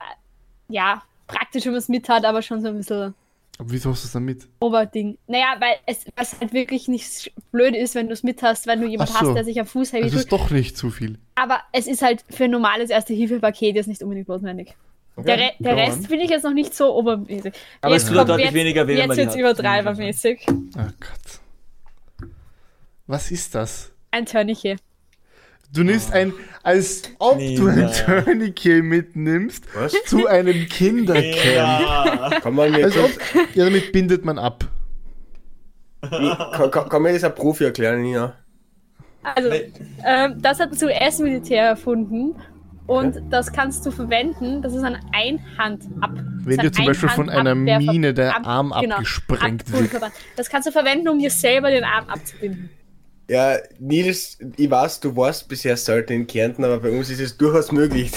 ja, praktisch, wenn man es mit hat, aber schon so ein bisschen Aber wieso hast du es dann mit? Oberding. Naja, weil es, es halt wirklich nicht blöd ist, wenn du es mit hast, wenn du jemand Ach so. hast, der sich am Fuß heavy Es tut. ist doch nicht zu viel. Aber es ist halt für ein normales Erste-Hilfe-Paket jetzt nicht unbedingt notwendig. Der, Re der Rest finde ich jetzt noch nicht so obermäßig. Aber es tut deutlich jetzt, weniger weh, wenn Jetzt jetzt hat. übertreibermäßig. Ah Gott. Was ist das? Ein Törniche. Du nimmst ein, als ob du ein. Tourniquet mitnimmst Was? zu einem Kindercamp. Ja. Kann man mir Als ob, ja, damit bindet man ab. kann, kann, kann mir das ein Profi erklären, Nina? Also, Nee. ähm, das hat das US-Militär erfunden. Und das kannst du verwenden, das ist ein Einhand ab. Wenn dir zum Beispiel von einer Mine der Arm abgesprengt wird. Das kannst du verwenden, um dir selber den Arm abzubinden. Ja, Nils, ich weiß, du warst bisher selten in Kärnten, aber bei uns ist es durchaus möglich,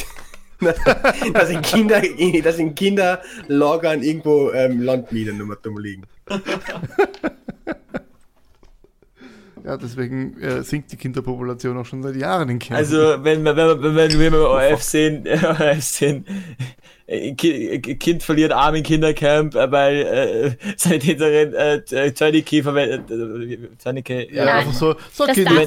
dass in, Kinder, dass in Kinderlagern irgendwo ähm, Landminen nur dumm liegen. Ja, deswegen äh, sinkt die Kinderpopulation auch schon seit Jahren in Kärnten. Also, wenn wir, wenn wir, wenn wir, wenn wir ORF sehen, ORF sehen, Kind verliert Arm im Kindercamp, äh, weil äh, Sanitäterin äh, äh, Tourniquet verwendet. Äh, Tourniquet, ja, Nein. einfach so, so Das nicht jetzt wie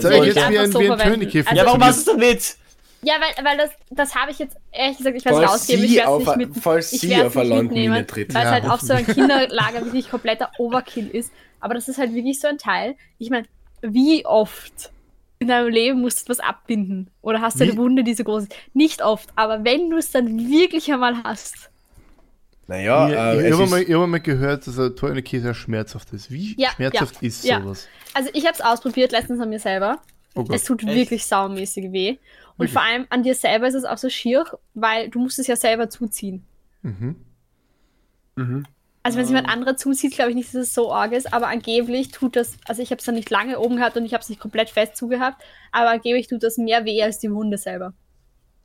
ein, so wie ein. Tourniquet Also- Ja, warum funktioniert. hast du es denn mit? Ja, weil, weil das, das habe ich jetzt, ehrlich gesagt, ich werde es Falls rausgeben, ich werde auf es nicht mit, falls ich sie auf nicht mitnehmen, tritt. Weil es Ja, halt auch so ein hoffentlich. Kinderlager wirklich kompletter Overkill ist. Aber das ist halt wirklich so ein Teil. Ich meine, wie oft in deinem Leben musst du was abbinden? Oder hast du eine Wunde, die so groß ist? Nicht oft, aber wenn du es dann wirklich einmal hast. Naja, Ja, äh, ich es habe ist, mal, ich hab mal gehört, dass ein Tourniquet sehr schmerzhaft ist. Wie Ja, schmerzhaft ja, ist ja. sowas? Also ich habe es ausprobiert letztens an mir selber. Oh Gott. Es tut Echt? wirklich saumäßig weh. Und Wirklich? vor allem an dir selber ist es auch so schier, weil du musst es ja selber zuziehen. Mhm. Mhm. Also wenn es jemand anderer zuzieht, glaube ich nicht, dass es so arg ist, aber angeblich tut das, also ich habe es dann nicht lange oben gehabt und ich habe es nicht komplett fest zugehabt, aber angeblich tut das mehr weh als die Wunde selber.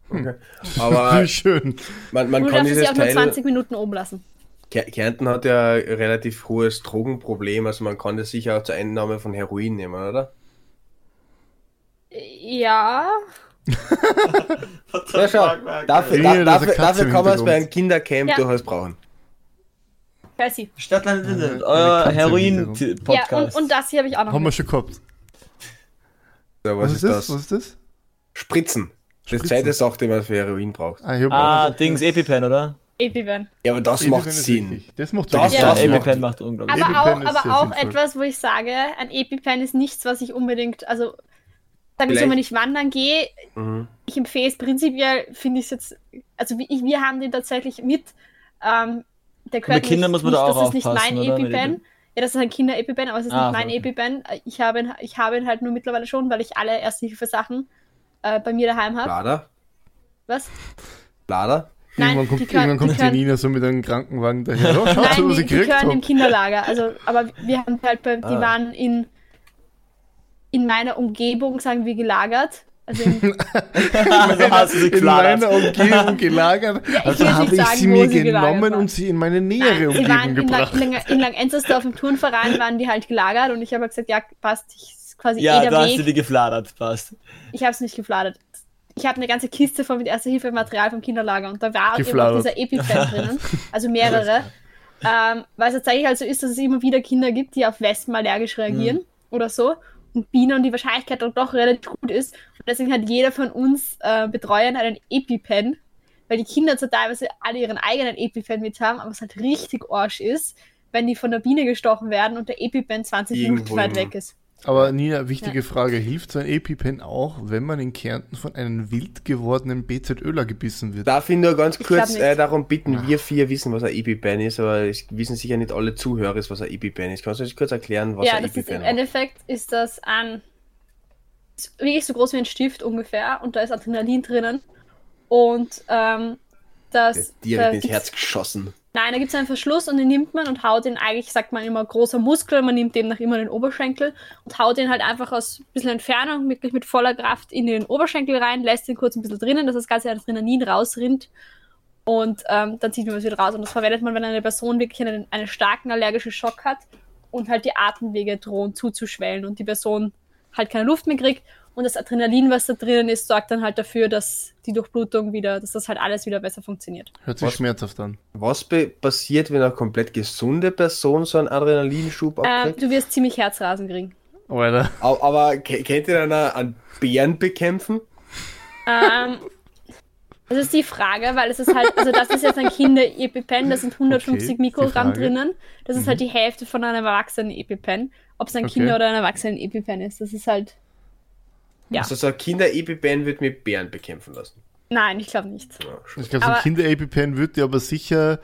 okay. aber Wie schön. man, man du kann dieses ja auch nur Teil... 20 Minuten oben lassen. Kär- Kärnten hat ja ein relativ hohes Drogenproblem, also man kann das sicher auch zur Einnahme von Heroin nehmen, oder? Ja, Ja, schau, dafür, da, eine dafür, dafür kann man es bei einem Kindercamp Ja. durchaus brauchen. Percy. Stadtland, Eine euer im Ja, und, Heroin-Podcast. und das hier habe ich auch noch. Haben wir schon gehabt. So, Was, ist das? Was ist das? Spritzen. Das Spritzen. zweite Sache, die man für Heroin braucht. Ah, Ah, Dings, Epipen, oder? Epivan. Ja, aber das Epipen macht Sinn. Das macht Das Ja, Ja, Sinn. macht- Epipen macht unglaublich. Aber Epipen auch, aber auch sinnvoll. etwas, wo ich sage, ein Epipen ist nichts, was ich unbedingt, also sagen wir so, wenn ich wandern gehe, Mhm. ich empfehle es prinzipiell, finde ich es jetzt, also wir haben den tatsächlich mit, ähm, der gehört Kindern nicht, muss man nicht, da auch das ist nicht mein EpiPen. Epi- Ja, das ist ein Kinder-EpiPen, aber es ist Ah, nicht mein okay. EpiPen. Ich habe ihn, ich habe ihn halt nur mittlerweile schon, weil ich alle Erste-Hilfe-Sachen äh, bei mir daheim habe. Blader? Was? Blader? Nein, Irgendwann kommt, die können- irgendwann kommt die die können- Nina so mit einem Krankenwagen daher. Oh, schaut, Nein, was die, die gehören im. Kinderlager. Also, aber wir haben halt bei, die Ah. waren in, in meiner Umgebung, sagen wir, gelagert. Also in, also hast du sie In gefladert. meiner Umgebung gelagert. ich Also habe ich sagen, sie mir sie genommen und sie in meine nähere Nein, sie Umgebung waren in, gebracht. Lang, in Langenzenstersdorf im Turnverein waren die halt gelagert und ich habe gesagt, ja, passt, ich, ist quasi Ja, eh da der hast du Weg. die gefladert, passt. Ich habe es nicht gefladert. Ich habe eine ganze Kiste von mit Erste-Hilfe-Material vom Kinderlager und da war eben auch Gefladert. dieser EpiPen drinnen, also mehrere. ähm, weil es tatsächlich halt so ist, dass es immer wieder Kinder gibt, die auf Wespen allergisch reagieren Mhm. oder so Bienen und die Wahrscheinlichkeit doch, doch relativ gut ist. Und deswegen hat jeder von uns äh, Betreuern einen EpiPen, weil die Kinder zwar teilweise alle ihren eigenen EpiPen mit haben, aber es halt richtig Arsch ist, wenn die von der Biene gestochen werden und der EpiPen 20 Minuten weit weg ist. Aber Nina, wichtige Frage. Hilft so ein EpiPen auch, wenn man in Kärnten von einem wild gewordenen BZÖler gebissen wird? Darf ich nur ganz Ich kurz äh, darum bitten, wir vier wissen, was ein EpiPen ist, aber es wissen sicher nicht alle Zuhörer, was ein EpiPen ist. Kannst du uns kurz erklären, was ja, ein das ist EpiPen im ist? Endeffekt ist das ein ist wirklich so groß wie ein Stift ungefähr und da ist Adrenalin drinnen und ähm, das Direkt da ins Herz geschossen. Nein, da gibt es einen Verschluss und den nimmt man und haut den eigentlich, sagt man immer, großer Muskel, man nimmt demnach immer den Oberschenkel und haut den halt einfach aus ein bisschen Entfernung, wirklich mit voller Kraft in den Oberschenkel rein, lässt den kurz ein bisschen drinnen, dass das ganze Adrenalin rausrinnt und ähm, dann zieht man es wieder raus. Und das verwendet man, wenn eine Person wirklich einen, einen starken allergischen Schock hat und halt die Atemwege drohen zuzuschwellen und die Person halt keine Luft mehr kriegt und das Adrenalin, was da drinnen ist, sorgt dann halt dafür, dass die Durchblutung wieder, dass das halt alles wieder besser funktioniert. Hört sich Was? schmerzhaft an. Was passiert, wenn eine komplett gesunde Person so einen Adrenalinschub Ähm, abkriegt? du wirst ziemlich Herzrasen kriegen. Alter. Aber ke- kennt ihr dann einen Bären bekämpfen? Ähm, das ist die Frage, weil es ist halt, also das ist jetzt ein Kinder-EpiPen, da sind 150 Okay, Mikrogramm. Mhm. drinnen. Das ist halt die Hälfte von einem Erwachsenen-EpiPen. Ob es ein Okay. Kinder- oder ein Erwachsenen-EpiPen ist, das ist halt. Ja. Also so ein Kinder-EpiPen wird mit Bären bekämpfen lassen. Nein, ich glaube nicht. Ja. Ich glaube, so ein Kinder-EpiPen wird dir aber sicher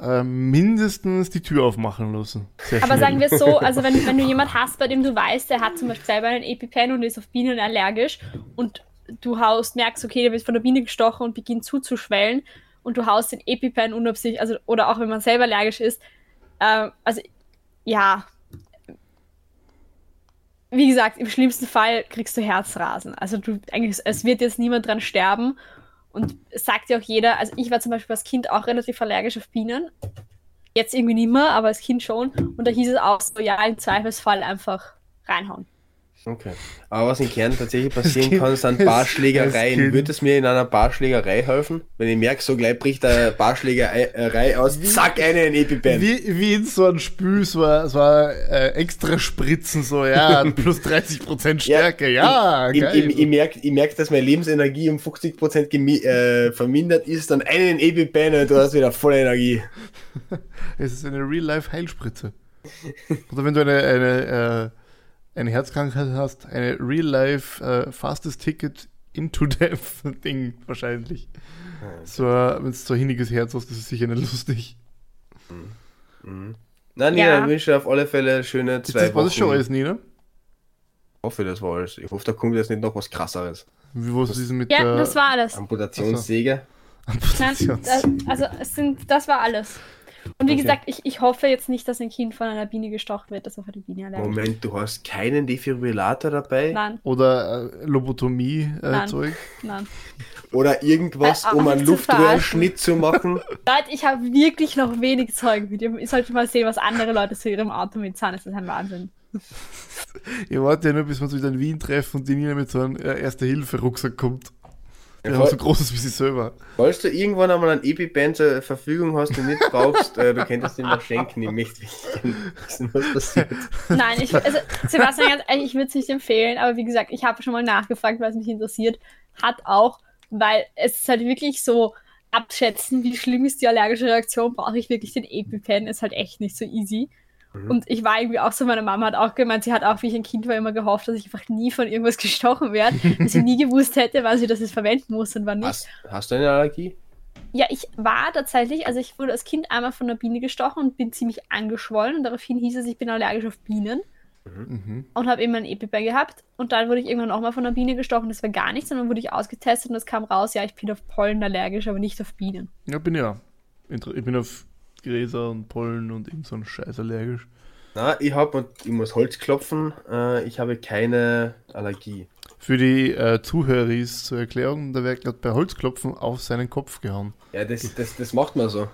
äh, mindestens die Tür aufmachen lassen. Sehr Aber schnell. sagen wir es so, also wenn, wenn du jemand hast, bei dem du weißt, der hat zum Beispiel selber einen EpiPen und ist auf Bienen allergisch und du haust, merkst, okay, der wird von der Biene gestochen und beginnt zuzuschwellen und du haust den EpiPen unabsichtlich, also oder auch wenn man selber allergisch ist, äh, also ja, wie gesagt, im schlimmsten Fall kriegst du Herzrasen. Also du eigentlich, es wird jetzt niemand dran sterben. Und es sagt ja auch jeder, also ich war zum Beispiel als Kind auch relativ allergisch auf Bienen. Jetzt irgendwie nicht mehr, aber als Kind schon. Und da hieß es auch so, ja, im Zweifelsfall einfach reinhauen. Okay. Aber was in Kärnten tatsächlich passieren kann, sind Barschlägereien. Würde es mir in einer Barschlägerei helfen? Wenn ich merke, so gleich bricht eine Barschlägerei aus, zack, eine in EpiPen. Wie, wie in so einem Spiel, so, ein- so ein, äh, extra Spritzen, so, ja, plus 30% Stärke, ja, ich, geil. ich, ich merke, ich merk, dass meine Lebensenergie um 50% gemi- äh, vermindert ist, dann einen EpiPen und du hast wieder volle Energie. Es ist eine Real-Life-Heilspritze. Oder wenn du eine, eine, äh, eine Herzkrankheit hast, eine Real-Life äh, Fastest Ticket into Death Ding wahrscheinlich. So, wenn du so ein hinniges Herz hast, das ist sicher nicht lustig. Nein, Nina, Ja. ich wünsche dir auf alle Fälle schöne zwei das, war das schon Wochen. alles, Nina? Ich hoffe, das war alles. Ich hoffe, da kommt jetzt nicht noch was krasseres. Wie ist denn mit Ja, der das war alles. Amputationssäge. Nein, Amputations- das, also es sind, das war alles. Und wie Okay. gesagt, ich, ich hoffe jetzt nicht, dass ein Kind von einer Biene gestochen wird, das auf eine Biene allergisch ist. Moment, du hast keinen Defibrillator dabei? Nein, Oder äh, Lobotomie-Zeug? Nein. Äh, Zeug? nein. Oder irgendwas, Äh, um einen nicht zu Luftröhrenschnitt zu machen? Leute, ich habe wirklich noch wenig Zeug mit ihr. Solltet mal sehen, was andere Leute zu ihrem Auto mitzahlen. Das ist ein Wahnsinn. Ihr wartet ja nur, bis wir uns wieder in Wien treffen und die Nina mit so einem äh, Erste-Hilfe-Rucksack kommt. Der Ja, voll. so groß ist wie sie selber. Falls du irgendwann einmal einen EpiPen zur Verfügung hast und nicht brauchst, äh, du könntest ihn mal schenken. Ich möchte wissen, was passiert. Nein, ich, also, Sebastian, ganz ehrlich, ich würde es nicht empfehlen, aber wie gesagt, ich habe schon mal nachgefragt, weil es mich interessiert. Hat auch, weil es ist halt wirklich so abschätzen, wie schlimm ist die allergische Reaktion, brauche ich wirklich den EpiPen, ist halt echt nicht so easy. Und ich war irgendwie auch so, meine Mama hat auch gemeint, sie hat auch, wie ich ein Kind war, immer gehofft, dass ich einfach nie von irgendwas gestochen werde, dass sie nie gewusst hätte, wann sie das jetzt verwenden muss und wann nicht. Hast, hast du eine Allergie? Ja, ich war tatsächlich, also ich wurde als Kind einmal von einer Biene gestochen und bin ziemlich angeschwollen und daraufhin hieß es, ich bin allergisch auf Bienen Mhm. und habe immer ein EpiPen gehabt und dann wurde ich irgendwann auch mal von einer Biene gestochen, das war gar nichts und dann wurde ich ausgetestet und es kam raus, ja, ich bin auf Pollen allergisch, aber nicht auf Bienen. Ja, bin ja. Ich bin auf Gräser und Pollen und irgend so einen Scheiß allergisch. Na, ich habe und ich muss Holz klopfen. Äh, ich habe keine Allergie. Für die äh, Zuhörer zur Erklärung, da wird gerade bei Holzklopfen auf seinen Kopf gehauen. Ja, das, das, das macht man so.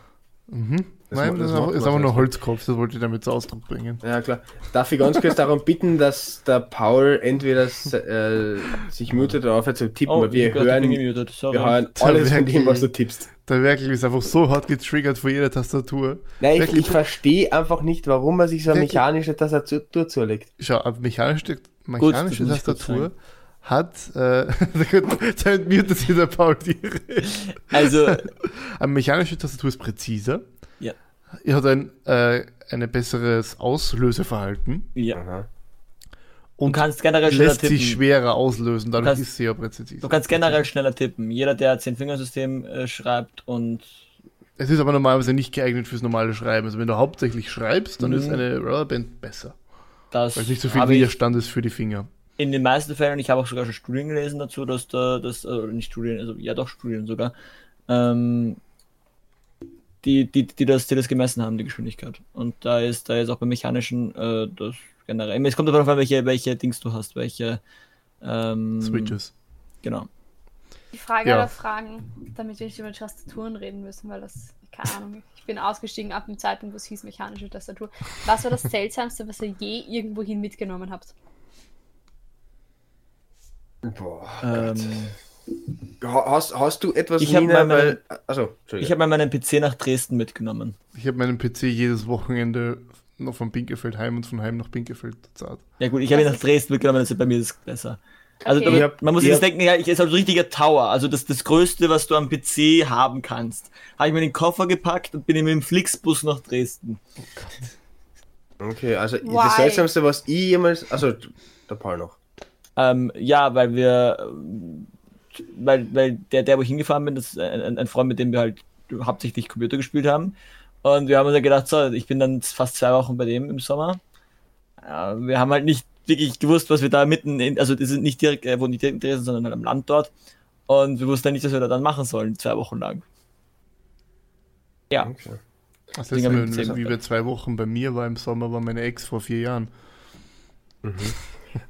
Mhm. Das Nein, das, das ist einfach nur so. Holzkopf, das wollte ich damit zum Ausdruck bringen. Ja, klar. Darf ich ganz kurz darum bitten, dass der Paul entweder äh, sich mutet oder aufhört zu tippen, Oh, weil wir hören, gemutet. Wir hören Der alles von dem, was du tippst. Der Werkel ist einfach so hart getriggert vor jeder Tastatur. Nein, ich, ich verstehe einfach nicht, warum man sich so eine mechanische Tastatur zulegt. Schau, eine mechanische, Gut, mechanische kurz Tastatur hat, äh, damit mutet sich der Paul direkt. Also, Eine mechanische Tastatur ist präziser. Er hat ein äh, ein besseres Auslöseverhalten ja. Aha. Du und kannst generell schneller lässt tippen. sich schwerer auslösen. Dadurch kannst- ist sie ja präzise. Du kannst generell schneller tippen. Jeder, der Zehn-Fingersystem äh, schreibt und Es ist aber normalerweise nicht geeignet fürs normale Schreiben. Also wenn du hauptsächlich schreibst, dann Mhm. ist eine Rubberband besser. das Weil es nicht so viel Widerstand ist für die Finger. in den meisten Fällen, ich habe auch sogar schon Studien gelesen dazu, dass da, das, äh, nicht Studien, also ja doch Studien sogar, ähm, die, die, die, das, die das gemessen haben, die Geschwindigkeit. Und da ist, da ist auch beim mechanischen äh, das generell. Es kommt darauf an, welche, welche Dings du hast, welche ähm, Switches. Genau. Die Frage Ja. aller Fragen, damit wir nicht über Tastaturen reden müssen, weil das, keine Ahnung, ich bin ausgestiegen ab dem Zeitpunkt, wo es hieß mechanische Tastatur. Was war das Seltsamste, was ihr je irgendwohin mitgenommen habt? Boah. Ähm, Ha- Hast, hast du etwas, Ich Nina, mal weil... Also, ich habe mal meinen PC nach Dresden mitgenommen. Ich habe meinen PC jedes Wochenende noch von Binkefeld heim und von heim nach Binkefeld zahlt. Ja gut, ich habe ihn nach Dresden mitgenommen, also bei mir ist es besser. Also Okay. damit, man muss ich sich das denken, ja, ich ist halt ein richtiger Tower, also das, das Größte, was du am PC haben kannst. Habe ich mir in den Koffer gepackt und bin mit dem Flixbus nach Dresden. Okay, also Why? das Seltsamste, was ich jemals... Also, der Paul noch. Ähm, ja, weil wir, weil, weil der, der, wo ich hingefahren bin, das ist ein, ein Freund, mit dem wir halt hauptsächlich Computer gespielt haben. Und wir haben uns ja gedacht, so, ich bin dann fast zwei Wochen bei dem im Sommer. Ja, wir haben halt nicht wirklich gewusst, was wir da mitten in, also das sind nicht direkt, äh, wo nicht direkt in Dresden, sondern halt am Land dort. Und wir wussten nicht, was wir da dann machen sollen, zwei Wochen lang. Ja. Okay. Das Deswegen heißt, wenn, wie bei zwei Wochen bei mir war im Sommer, war meine Ex vor vier Jahren.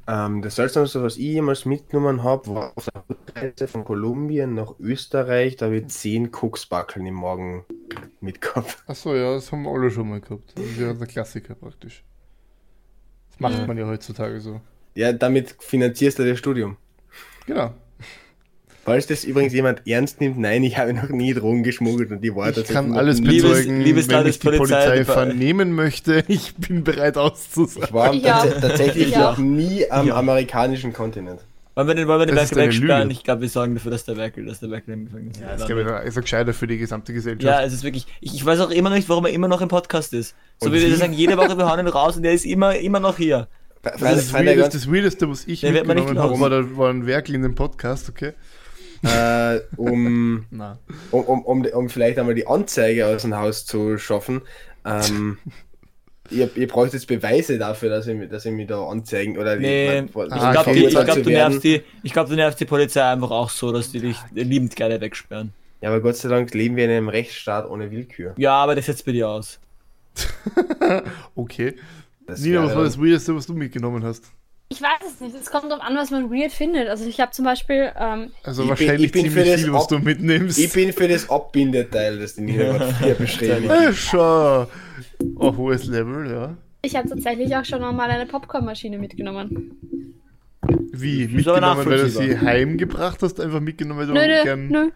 Ähm, das Seltsamste, was ich jemals mitgenommen habe, war auf der Rückreise von Kolumbien nach Österreich. Da habe ich zehn Koksbackeln im Morgen mitgehabt. Achso, ja, das haben wir alle schon mal gehabt. Das ist ja der Klassiker praktisch. Das macht man ja heutzutage so. Ja, damit finanzierst du das Studium. Genau. Falls das übrigens jemand ernst nimmt, nein, ich habe noch nie Drogen geschmuggelt und die war Ich kann alles nie- Liebes- bezeugen, liebes wenn ich die Polizei die- vernehmen möchte. Ich bin bereit auszusagen. Ich war Ja. tats tatsächlich Ja. noch nie am Ja. amerikanischen Kontinent. Wollen wir den, wollen wir den Das ist Werkel eine wegsperren? Ich glaube, wir sorgen dafür, dass der Werkel, dass der Werkel im Gefängnis Ja, das landet. glaube ich, ist ja gescheiter für die gesamte Gesellschaft. Ja, es ist wirklich. Ich, ich weiß auch immer noch nicht, warum er immer noch im Podcast ist. So Und wie wir sagen, jede Woche wir hauen ihn raus und er ist immer, immer noch hier. Fe- das, ist das, das Weirdeste, was ich mitgenommen habe, war, da war ein Werkel in dem Podcast, okay? Äh, um, um, um, um, um vielleicht einmal die Anzeige aus dem Haus zu schaffen. Ähm, ihr, ihr braucht jetzt Beweise dafür, dass mi- dass ihr mich da anzeigen oder Nee, ich mein, ich glaube, ich glaub, du nervst die, ich glaub, du nervst die Polizei einfach auch so, dass die dich liebend gerne wegsperren. Ja, aber Gott sei Dank leben wir in einem Rechtsstaat ohne Willkür. Ja, aber das setzt bei dir aus. Okay. Das Nina, was war das Weirdeste, was du mitgenommen hast? Ich weiß es nicht. Es kommt darauf an, was man weird findet. Also ich habe zum Beispiel, ähm, Also Ich bin- wahrscheinlich ich bin für ziemlich das viel, was Ob- du mitnimmst. Ich bin für das Abbindeteil, das gerade hier beschrieben hat. Äh, schau. Oh, hohes Level, ja. ich habe tatsächlich auch schon mal eine Popcornmaschine mitgenommen. Wie? Mitgenommen, weil du sie heimgebracht hast, einfach mitgenommen, weil du Nö, nö, gern... nö.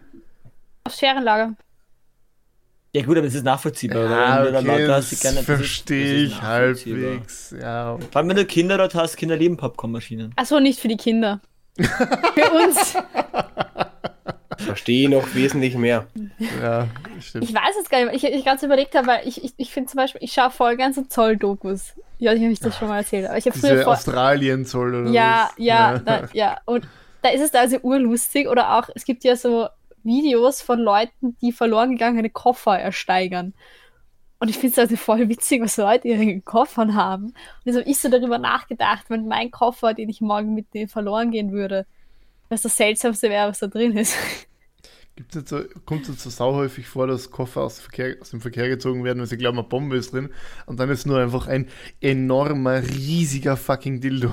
Aufs Ferienlager. Ja gut, aber das ist nachvollziehbar. Wenn du da okay, hast, die das verstehe ich halbwegs. Ja, Vor allem, wenn du Kinder dort hast, Kinder lieben Popcornmaschinen. Achso, nicht für die Kinder. für uns. Verstehe noch wesentlich mehr. ja, stimmt. Ich weiß es gar nicht, ich, ich ganz überlegt habe, weil ich, ich, ich finde zum Beispiel, ich schaue voll gern so Zoll-Dokus. Ja, ich habe ich das schon mal erzählt. Aber ich habe früher. Australien-Zoll oder Ja, was? ja, da, ja. Und da ist es also urlustig. Oder auch, es gibt ja so Videos von Leuten, die verloren gegangene Koffer ersteigern. Und ich finde es also voll witzig, was Leute in ihren Koffern haben. Und jetzt habe ich so darüber nachgedacht, wenn mein Koffer, den ich morgen mitnehme, verloren gehen würde, was das Seltsamste wäre, was da drin ist. Gibt's jetzt so, kommt es jetzt so sauhäufig vor, dass Koffer aus, dem Verkehr, aus dem Verkehr gezogen werden, weil sie glauben, eine Bombe ist drin. Und dann ist nur einfach ein enormer, riesiger fucking Dildo.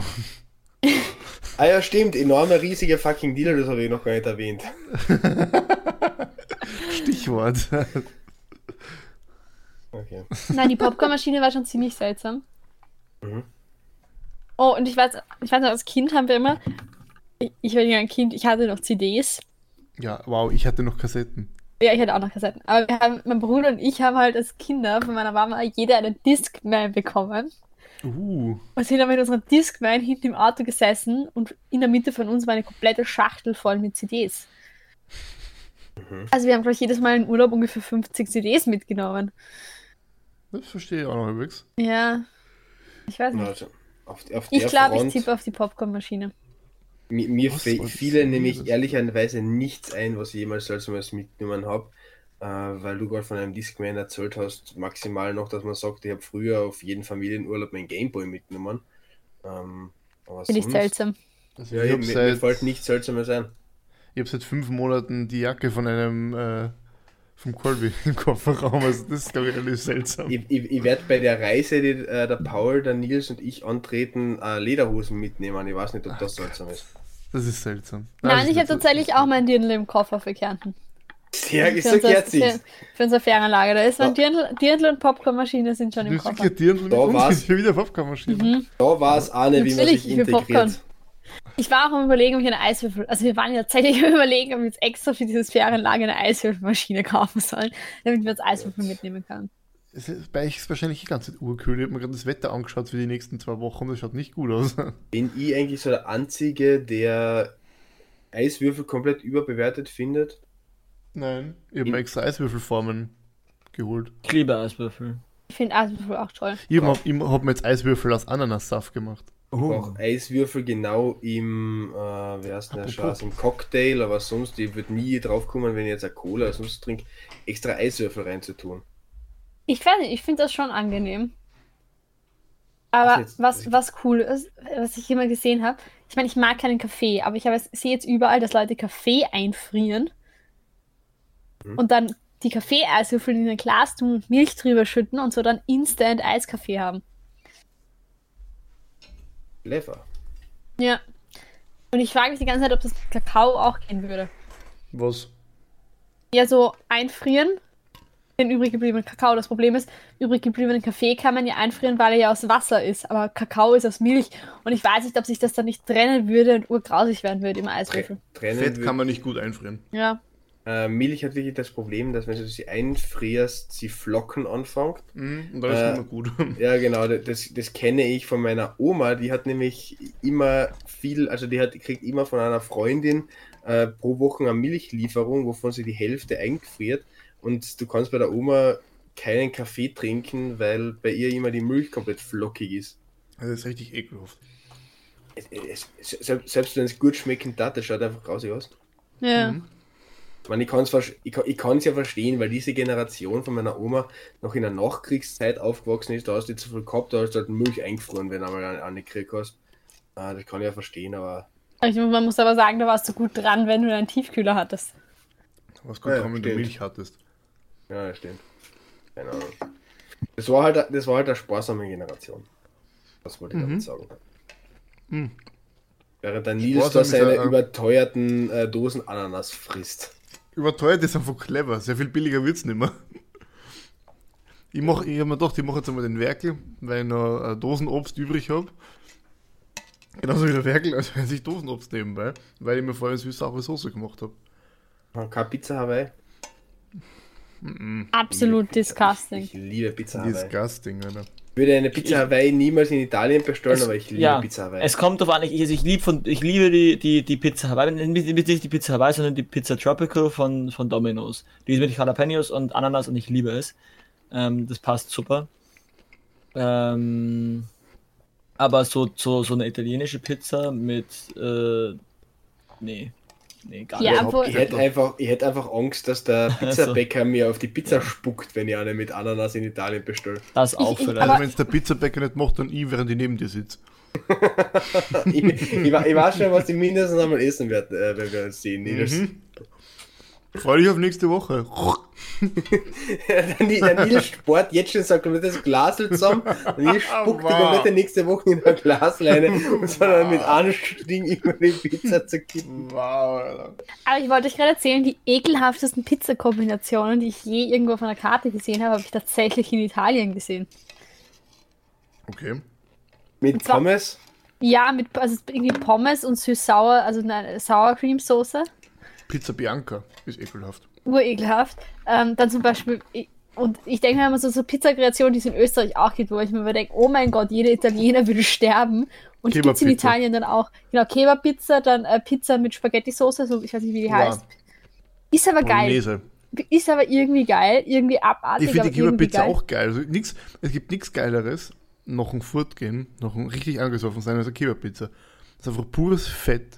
Ah ja, stimmt, enormer, riesiger fucking Dealer, das habe ich noch gar nicht erwähnt. Stichwort. Okay. Nein, die Popcornmaschine war schon ziemlich seltsam. Mhm. Oh, und ich weiß, ich weiß noch, als Kind haben wir immer, ich, ich war ja ein Kind, ich hatte noch CDs. ja, wow, ich hatte noch Kassetten. Ja, ich hatte auch noch Kassetten. Aber wir haben, mein Bruder und ich haben halt als Kinder von meiner Mama jeder einen Discman bekommen. Uh, Und sind dann mit unserem Discman hinten im Auto gesessen und in der Mitte von uns war eine komplette Schachtel voll mit CDs. Also wir haben, glaube ich, jedes Mal im Urlaub ungefähr 50 CDs mitgenommen. das verstehe ich auch noch übrigens. Ja. Ich weiß nicht. Also, auf, auf Ich der glaube, ich tippe auf die Popcornmaschine. Mir, mir Was fe- war das fiele denn nämlich ehrlicherweise nichts ein, was ich jemals seltsames mitgenommen habe, äh, weil du gerade von einem Discman erzählt hast, maximal noch, dass man sagt, ich habe früher auf jeden Familienurlaub mein Gameboy mitgenommen. Ähm, Finde ich seltsam. Also Ja, ich ich, habe mir, seit, fällt nichts seltsames ein. ich hab seit fünf Monaten die Jacke von einem äh, vom Colby im Kofferraum. Also das ist, glaube ich, relativ seltsam. Ich, ich, ich werde bei der Reise, die äh, der Paul, der Nils und ich antreten, äh, Lederhosen mitnehmen. Ich weiß nicht, ob das seltsam ist. Das ist seltsam. Nein, das ich habe tatsächlich auch mein Dirndl im Koffer für Kärnten. Sehr Für gesagt, unser, jetzt für, für unsere Ferienlager. Da ist mein Ja. Dirndl, Dirndl und Popcornmaschine sind schon im Koffer. Dirndl Da ist hier wieder Popcornmaschine. Mhm. Da war es auch nicht, wie man sich ich will Popcorn. integriert. Ich war auch am überlegen, ob ich eine Eiswürfel, also wir waren ja tatsächlich am überlegen, ob wir jetzt extra für dieses Ferienlager eine Eiswürfelmaschine kaufen sollen, damit wir uns Eiswürfel mitnehmen können. Es ist, bei euch ist wahrscheinlich die ganze Zeit urkühl. Ich habe mir gerade das Wetter angeschaut für die nächsten zwei Wochen. Das schaut nicht gut aus. Bin ich eigentlich so der Einzige, der Eiswürfel komplett überbewertet findet? Nein. Ich habe mir extra Eiswürfelformen geholt. Ich liebe Eiswürfel. Ich finde Eiswürfel auch toll. Ich habe hab mir jetzt Eiswürfel aus Ananassaft gemacht. Auch Eiswürfel genau im, äh, wie heißt denn der. Scheiß, im Cocktail, aber sonst, ich würde nie drauf kommen, wenn ich jetzt eine Cola oder sonst trinke, extra Eiswürfel reinzutun. Ich ich finde das schon angenehm. Aber jetzt- was, was cool ist, was ich immer gesehen habe, ich meine, ich mag keinen Kaffee, aber ich sehe jetzt überall, dass Leute Kaffee einfrieren Mhm. und dann die Kaffee-Eiswürfel in ein Glas tun und Milch drüber schütten und so dann Instant Eiskaffee haben. Clever. Ja. Und ich frage mich die ganze Zeit, ob das mit Kakao auch gehen würde. Was? Ja, so einfrieren, den übrig gebliebenen Kakao. Das Problem ist, übrig gebliebenen Kaffee kann man ja einfrieren, weil er ja aus Wasser ist. Aber Kakao ist aus Milch. Und ich weiß nicht, ob sich das dann nicht trennen würde und urgrausig werden würde im Eiswürfel. Trennen Fett kann man nicht gut einfrieren. Ja. Äh, Milch hat wirklich das Problem, dass wenn du sie einfrierst, sie Flocken anfängt. Mhm, und das ist Äh, immer gut. Ja, genau, das, das kenne ich von meiner Oma. Die hat nämlich immer viel, also die hat, die kriegt immer von einer Freundin äh, pro Woche eine Milchlieferung, wovon sie die Hälfte eingefriert. Und du kannst bei der Oma keinen Kaffee trinken, weil bei ihr immer die Milch komplett flockig ist. Das ist richtig ekelhaft. Es, es, selbst, wenn es gut schmeckend hat, das schaut einfach grausig aus. Ja. Mhm. Ich meine, ich kann es ich kann, ich kann's ja verstehen, weil diese Generation von meiner Oma noch in der Nachkriegszeit aufgewachsen ist, da hast du nicht so viel gehabt, da hast du halt Milch eingefroren, wenn du einmal eine, eine gekriegt hast. Ah, das kann ich ja verstehen, aber Ich, man muss aber sagen, da warst du gut dran, wenn du einen Tiefkühler hattest. Was gut Ja, kann, wenn du. Milch hattest. ja, das stimmt. Keine Ahnung. Das war halt, das war halt eine sparsame Generation. Das wollte ich Mhm. damit sagen. Mhm. Während der Nils da seine ja, überteuerten äh, Dosen Ananas frisst. Überteuert ist einfach clever. Sehr viel billiger wird es nicht mehr. Ich, mach, ich habe mir gedacht, ich mache jetzt einmal den Werkel, weil ich noch äh, Dosenobst übrig habe. Genauso wie der Werkel, also esse ich Dosenobst nebenbei, weil ich mir vorher süß-saure Soße gemacht habe. Und Keine Pizza Hawaii. Absolut Ich disgusting. liebe Pizza Hawaii. Disgusting, Alter. Ich würde eine Pizza Hawaii niemals in Italien bestellen, Es- aber ich liebe ja, Pizza Hawaii. es kommt drauf an, ich, also ich, lieb von, ich liebe die, die, die Pizza Hawaii, nicht nicht die Pizza Hawaii, sondern die Pizza Tropical von, von Domino's. Die ist mit Jalapenos und Ananas und ich liebe es. Ähm, das passt super. Ähm, aber so, so, so eine italienische Pizza mit, äh, nee, nee, gar Ja, obwohl- Ich hätte einfach, ich hätte einfach Angst, dass der Pizzabäcker mir auf die Pizza spuckt, wenn ich eine mit Ananas in Italien bestelle. Das auch Ich- ich- vielleicht. Also Aber- wenn es der Pizzabäcker nicht macht, dann ich, während ich neben dir sitze. ich, ich, ich weiß schon, was ich mindestens einmal essen werde, äh, wenn wir uns sehen. Mhm. Freue dich auf nächste Woche. der, Ni- der Nils sport jetzt schon sein komplettes Glas zusammen und Nils spuckt die Wow. komplette nächste Woche in der Glasleine und soll dann mit Ding immer die Pizza zu kippen. Wow, Alter. Aber ich wollte euch gerade erzählen, die ekelhaftesten Pizzakombinationen, die ich je irgendwo auf einer Karte gesehen habe, habe ich tatsächlich in Italien gesehen. Okay. Mit zwar- Pommes? Ja, mit also irgendwie Pommes und süß-sauer, also eine Sour Cream Soße. Pizza Bianca ist ekelhaft. urekelhaft. Ähm, dann zum Beispiel, und ich denke mir immer so, so Pizzakreationen, die es in Österreich auch gibt, wo ich mir immer denke, oh mein Gott, jeder Italiener würde sterben. Und die gibt's in. Italien dann auch. Genau, Kebab-Pizza, dann äh, Pizza mit Spaghetti-Soße, so ich weiß nicht, wie die Ja. heißt. Ist aber geil. Bolognese. Ist aber irgendwie geil, irgendwie abartig, Ich finde die Kebab-Pizza geil. auch geil. Also nix, es gibt nichts Geileres, noch ein Furt gehen, noch ein richtig angesoffen sein als eine Kebab-Pizza. Das ist einfach pures Fett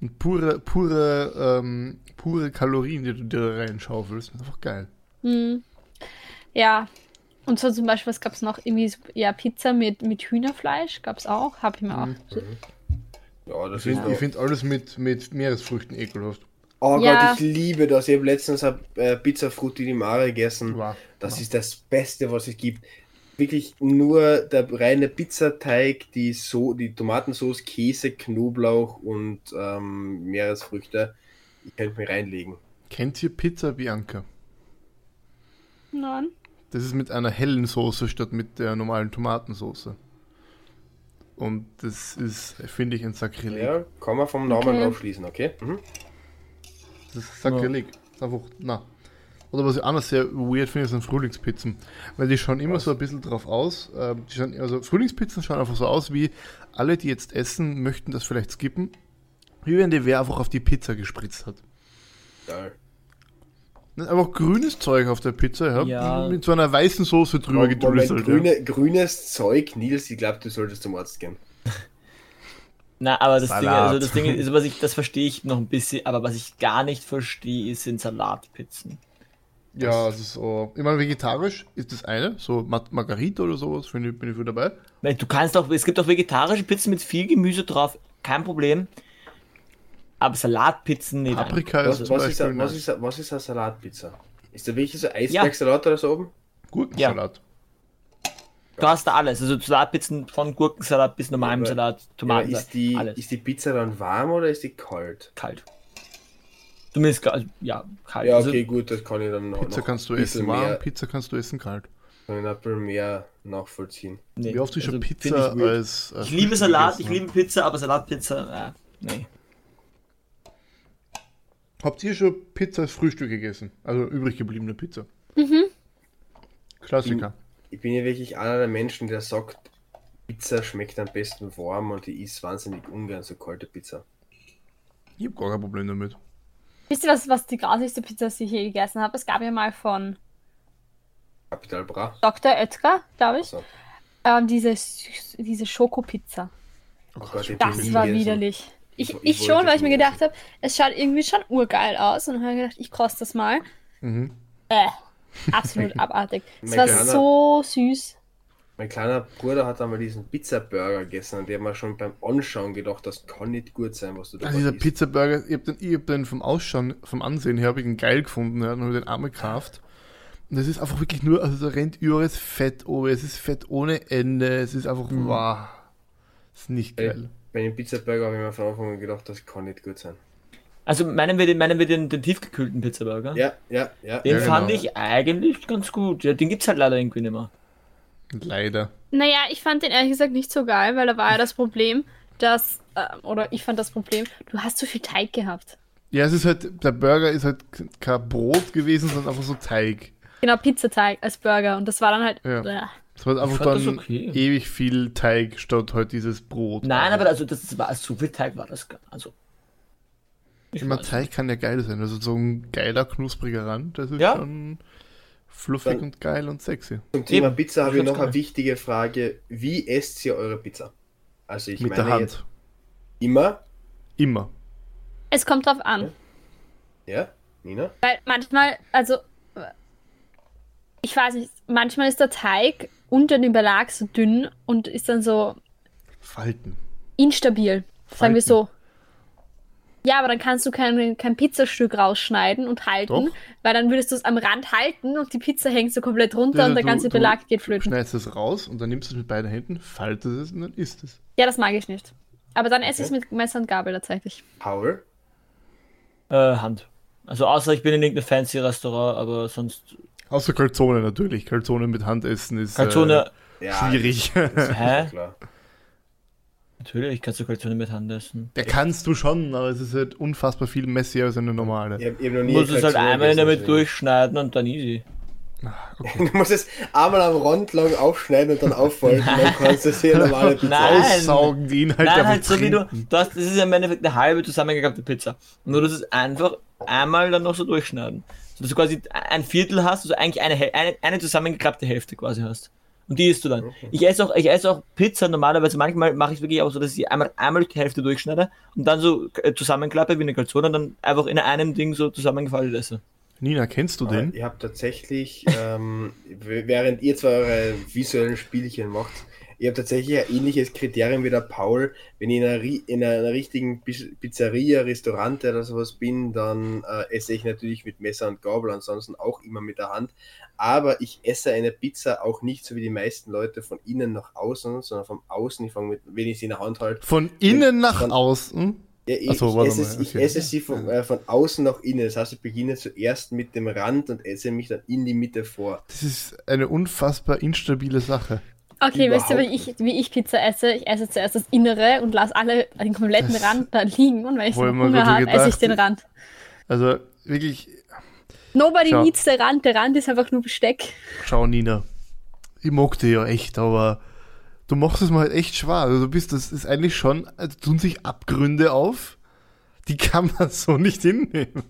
und pure, pure, ähm, pure Kalorien, die du dir da reinschaufelst. Das ist einfach geil. Hm. Ja. Und so zum Beispiel, was gab's noch? Irgendwie, so- ja, Pizza mit, mit Hühnerfleisch gab's auch. Hab ich mir auch. Mhm. Ja, das Ich ist finde find alles mit, mit Meeresfrüchten ekelhaft. Oh Ja. Gott, ich liebe das. Ich habe letztens eine äh, Pizza Frutti di Mare gegessen. Wow. Das ist das Beste, was es gibt. Wirklich nur der reine Pizzateig, die, so die Tomatensauce, Käse, Knoblauch und ähm, Meeresfrüchte. Ich könnte mir reinlegen. Kennt ihr Pizza Bianca? Nein. Das ist mit einer hellen Soße statt mit der normalen Tomatensauce. Und das ist, finde ich, ein Sakrileg. Ja, kann man vom Namen Okay. drauf schließen, okay? Mhm. Das ist Sakrileg. Das ist einfach, na. Oder was ich anders sehr weird finde, sind Frühlingspizzen. Weil die schauen immer so ein bisschen drauf aus. die schauen, also Frühlingspizzen schauen einfach so aus, wie alle, die jetzt essen, möchten das vielleicht skippen. Wie wenn die wer einfach auf die Pizza gespritzt hat. Geil. Das ist einfach grünes Zeug auf der Pizza, ja. Ja. Mit so einer weißen Soße drüber Moment, gedrüsselt. Ja. grüne, grünes Zeug, Nils, ich glaube, du solltest zum Arzt gehen. Na, aber das Ding, also das Ding ist, was ich, das verstehe ich noch ein bisschen, aber was ich gar nicht verstehe, sind Salatpizzen. Ja, also so. Ich meine, vegetarisch ist das eine, so Mar Margarita oder sowas, finde ich, bin ich für dabei. Du kannst auch, es gibt auch vegetarische Pizzen mit viel Gemüse drauf, kein Problem. Aber Salatpizzen nicht. Paprika Was, ist zum was, ist, a- was, ist, a- was ist eine Salatpizza? Ist da wirklich so Eisbergsalat oder so oben? Gurkensalat. Du hast da alles. Also Salatpizzen von Gurkensalat bis normalem Aber- Salat, Ja, Tomatensalat, ist, die, alles. ist die Pizza dann warm oder ist die kalt? kalt. Zumindest, also, ja, kalt. Ja, Also, okay, gut, das kann ich dann noch. Pizza noch kannst du essen warm, Mehr, Pizza kannst du essen kalt. kann ich ein bisschen mehr nachvollziehen. nee, Wie oft hast du schon also, Pizza ich, als, als ich liebe Frühstück Salat, ich gegessen? liebe Pizza, aber Salatpizza, äh, nee. Habt ihr schon Pizza als Frühstück gegessen? Also übrig gebliebene Pizza? Mhm. Klassiker. Ich bin ja wirklich einer der Menschen, der sagt, Pizza schmeckt am besten warm und ich is wahnsinnig ungern so kalte Pizza. Ich hab gar kein Problem damit. Wisst ihr, was, was die grasigste Pizza ist, die ich je gegessen habe? Es gab ja mal von Capital Bra. Dr. Oetker, glaube ich, So. ähm, diese, diese Schokopizza. Oh Gott, Das war gegessen. widerlich. Ich, Ich- ich, ich schon, weil ich mir gedacht habe, es schaut irgendwie schon urgeil aus. Und dann habe ich gedacht, ich koste das mal. Mhm. Äh, absolut abartig. Es war so süß. Mein kleiner Bruder hat einmal diesen Pizza-Burger gegessen und der hat mir schon beim Anschauen gedacht, das kann nicht gut sein, was du da Also dieser. Pizzaburger, ich hab den, ich hab den vom Ausschauen, vom Ansehen her, habe ich ihn geil gefunden, ja, und habe den einmal gekauft. Und es ist einfach wirklich nur, also da rennt überall das Fett oben, es ist Fett ohne Ende, es ist einfach, Mhm. wow, ist nicht geil. Bei dem Pizza-Burger habe ich mir von Anfang an gedacht, das kann nicht gut sein. Also meinen wir den, meinen wir den, den tiefgekühlten Pizzaburger? Ja, ja, ja. Den Ja, fand genau. ich eigentlich ganz gut. Ja, den gibt's halt leider irgendwie nicht mehr. Leider. Naja, ich fand den ehrlich gesagt nicht so geil, weil da war ja das Problem, dass, äh, oder ich fand das Problem, du hast zu viel Teig gehabt. Ja, es ist halt, der Burger ist halt kein Brot gewesen, sondern einfach so Teig. Genau, Pizzateig als Burger. Und das war dann halt. Ja. Äh. Es war einfach dann okay. ewig viel Teig statt halt dieses Brot. Nein, aber also das war so viel Teig war das gar. Also. Ich Immer weiß Teig kann ja geil sein. Also so ein geiler, knuspriger Rand, das ist Ja. schon fluffig Dann- und geil und sexy. Zum Thema Eben, Pizza habe ich noch eine wichtige Frage. Wie esst ihr eure Pizza? Also ich Mit meine der Hand. immer, Immer. Es kommt drauf an. ja, Nina? Weil manchmal, also. Ich weiß nicht, manchmal ist der Teig unter dem Belag so dünn und ist dann so Falten. instabil. Sagen Falten. wir so. Ja, aber dann kannst du kein, kein Pizzastück rausschneiden und halten, Doch. weil dann würdest du es am Rand halten und die Pizza hängt so komplett runter Ja, und der du- ganze du Belag geht flöten. Schneidest es raus und dann nimmst du es mit beiden Händen, faltest es und dann isst es. Ja, das mag ich nicht. Aber dann esse ich es mit Messer und Gabel tatsächlich. Paul? Äh, Hand. Also außer ich bin in irgendeinem fancy Restaurant, aber sonst. Außer Calzone natürlich. Calzone mit Hand essen ist Calzone. äh, Ja, schwierig. Hä? klar. Natürlich kannst du Calzone mit Hand essen. Der kannst du schon, aber es ist halt unfassbar viel messier als eine normale. Ich hab noch Du nie musst es halt einmal gegessen, damit durchschneiden und dann easy. Du musst es einmal am Rand lang aufschneiden und dann auffalten, dann kannst du es hier normale Pizza Nein. Aussaugen, die Inhalte Nein, halt so wie du. du hast, das ist ja im Endeffekt eine halbe zusammengeklappte Pizza. Nur du es einfach einmal dann noch so durchschneiden. So dass du quasi ein Viertel hast, also eigentlich eine, eine, eine zusammengeklappte Hälfte quasi hast. Und die isst du dann. Ich esse auch, ich esse auch Pizza normalerweise. Manchmal mache ich es wirklich auch so, dass ich einmal, einmal die Hälfte durchschneide und dann so äh, zusammenklappe wie eine Calzone und dann einfach in einem Ding so zusammengefaltet esse. Nina, kennst du Aber den? Ich habe tatsächlich, ähm, während ihr zwar eure visuellen Spielchen macht, ich habe tatsächlich ein ähnliches Kriterium wie der Paul. Wenn ich in einer, in einer richtigen Pizzeria, Restaurant oder sowas bin, dann äh, esse ich natürlich mit Messer und Gabel, ansonsten auch immer mit der Hand. Aber ich esse eine Pizza auch nicht so wie die meisten Leute von innen nach außen, sondern von außen. Ich fange mit, wenn ich sie in der Hand halte, Von innen nach Von- außen? ja, ich, so, esse, mal, es- ich okay. esse sie von, äh, von außen nach innen. Das heißt, ich beginne zuerst mit dem Rand und esse mich dann in die Mitte vor. Das ist eine unfassbar instabile Sache. Okay, wisst ihr, wie ich, wie ich Pizza esse? Ich esse zuerst das Innere und lasse alle den kompletten Das Rand da liegen und wenn ich mir Hunger habe, esse ich den Rand. Also wirklich, Nobody Schau. needs der Rand, der Rand ist einfach nur Besteck. schau Nina, ich mag dich ja echt, aber du machst es mal halt echt schwer. Also du bist, das ist eigentlich schon, also tun sich Abgründe auf, die kann man so nicht hinnehmen.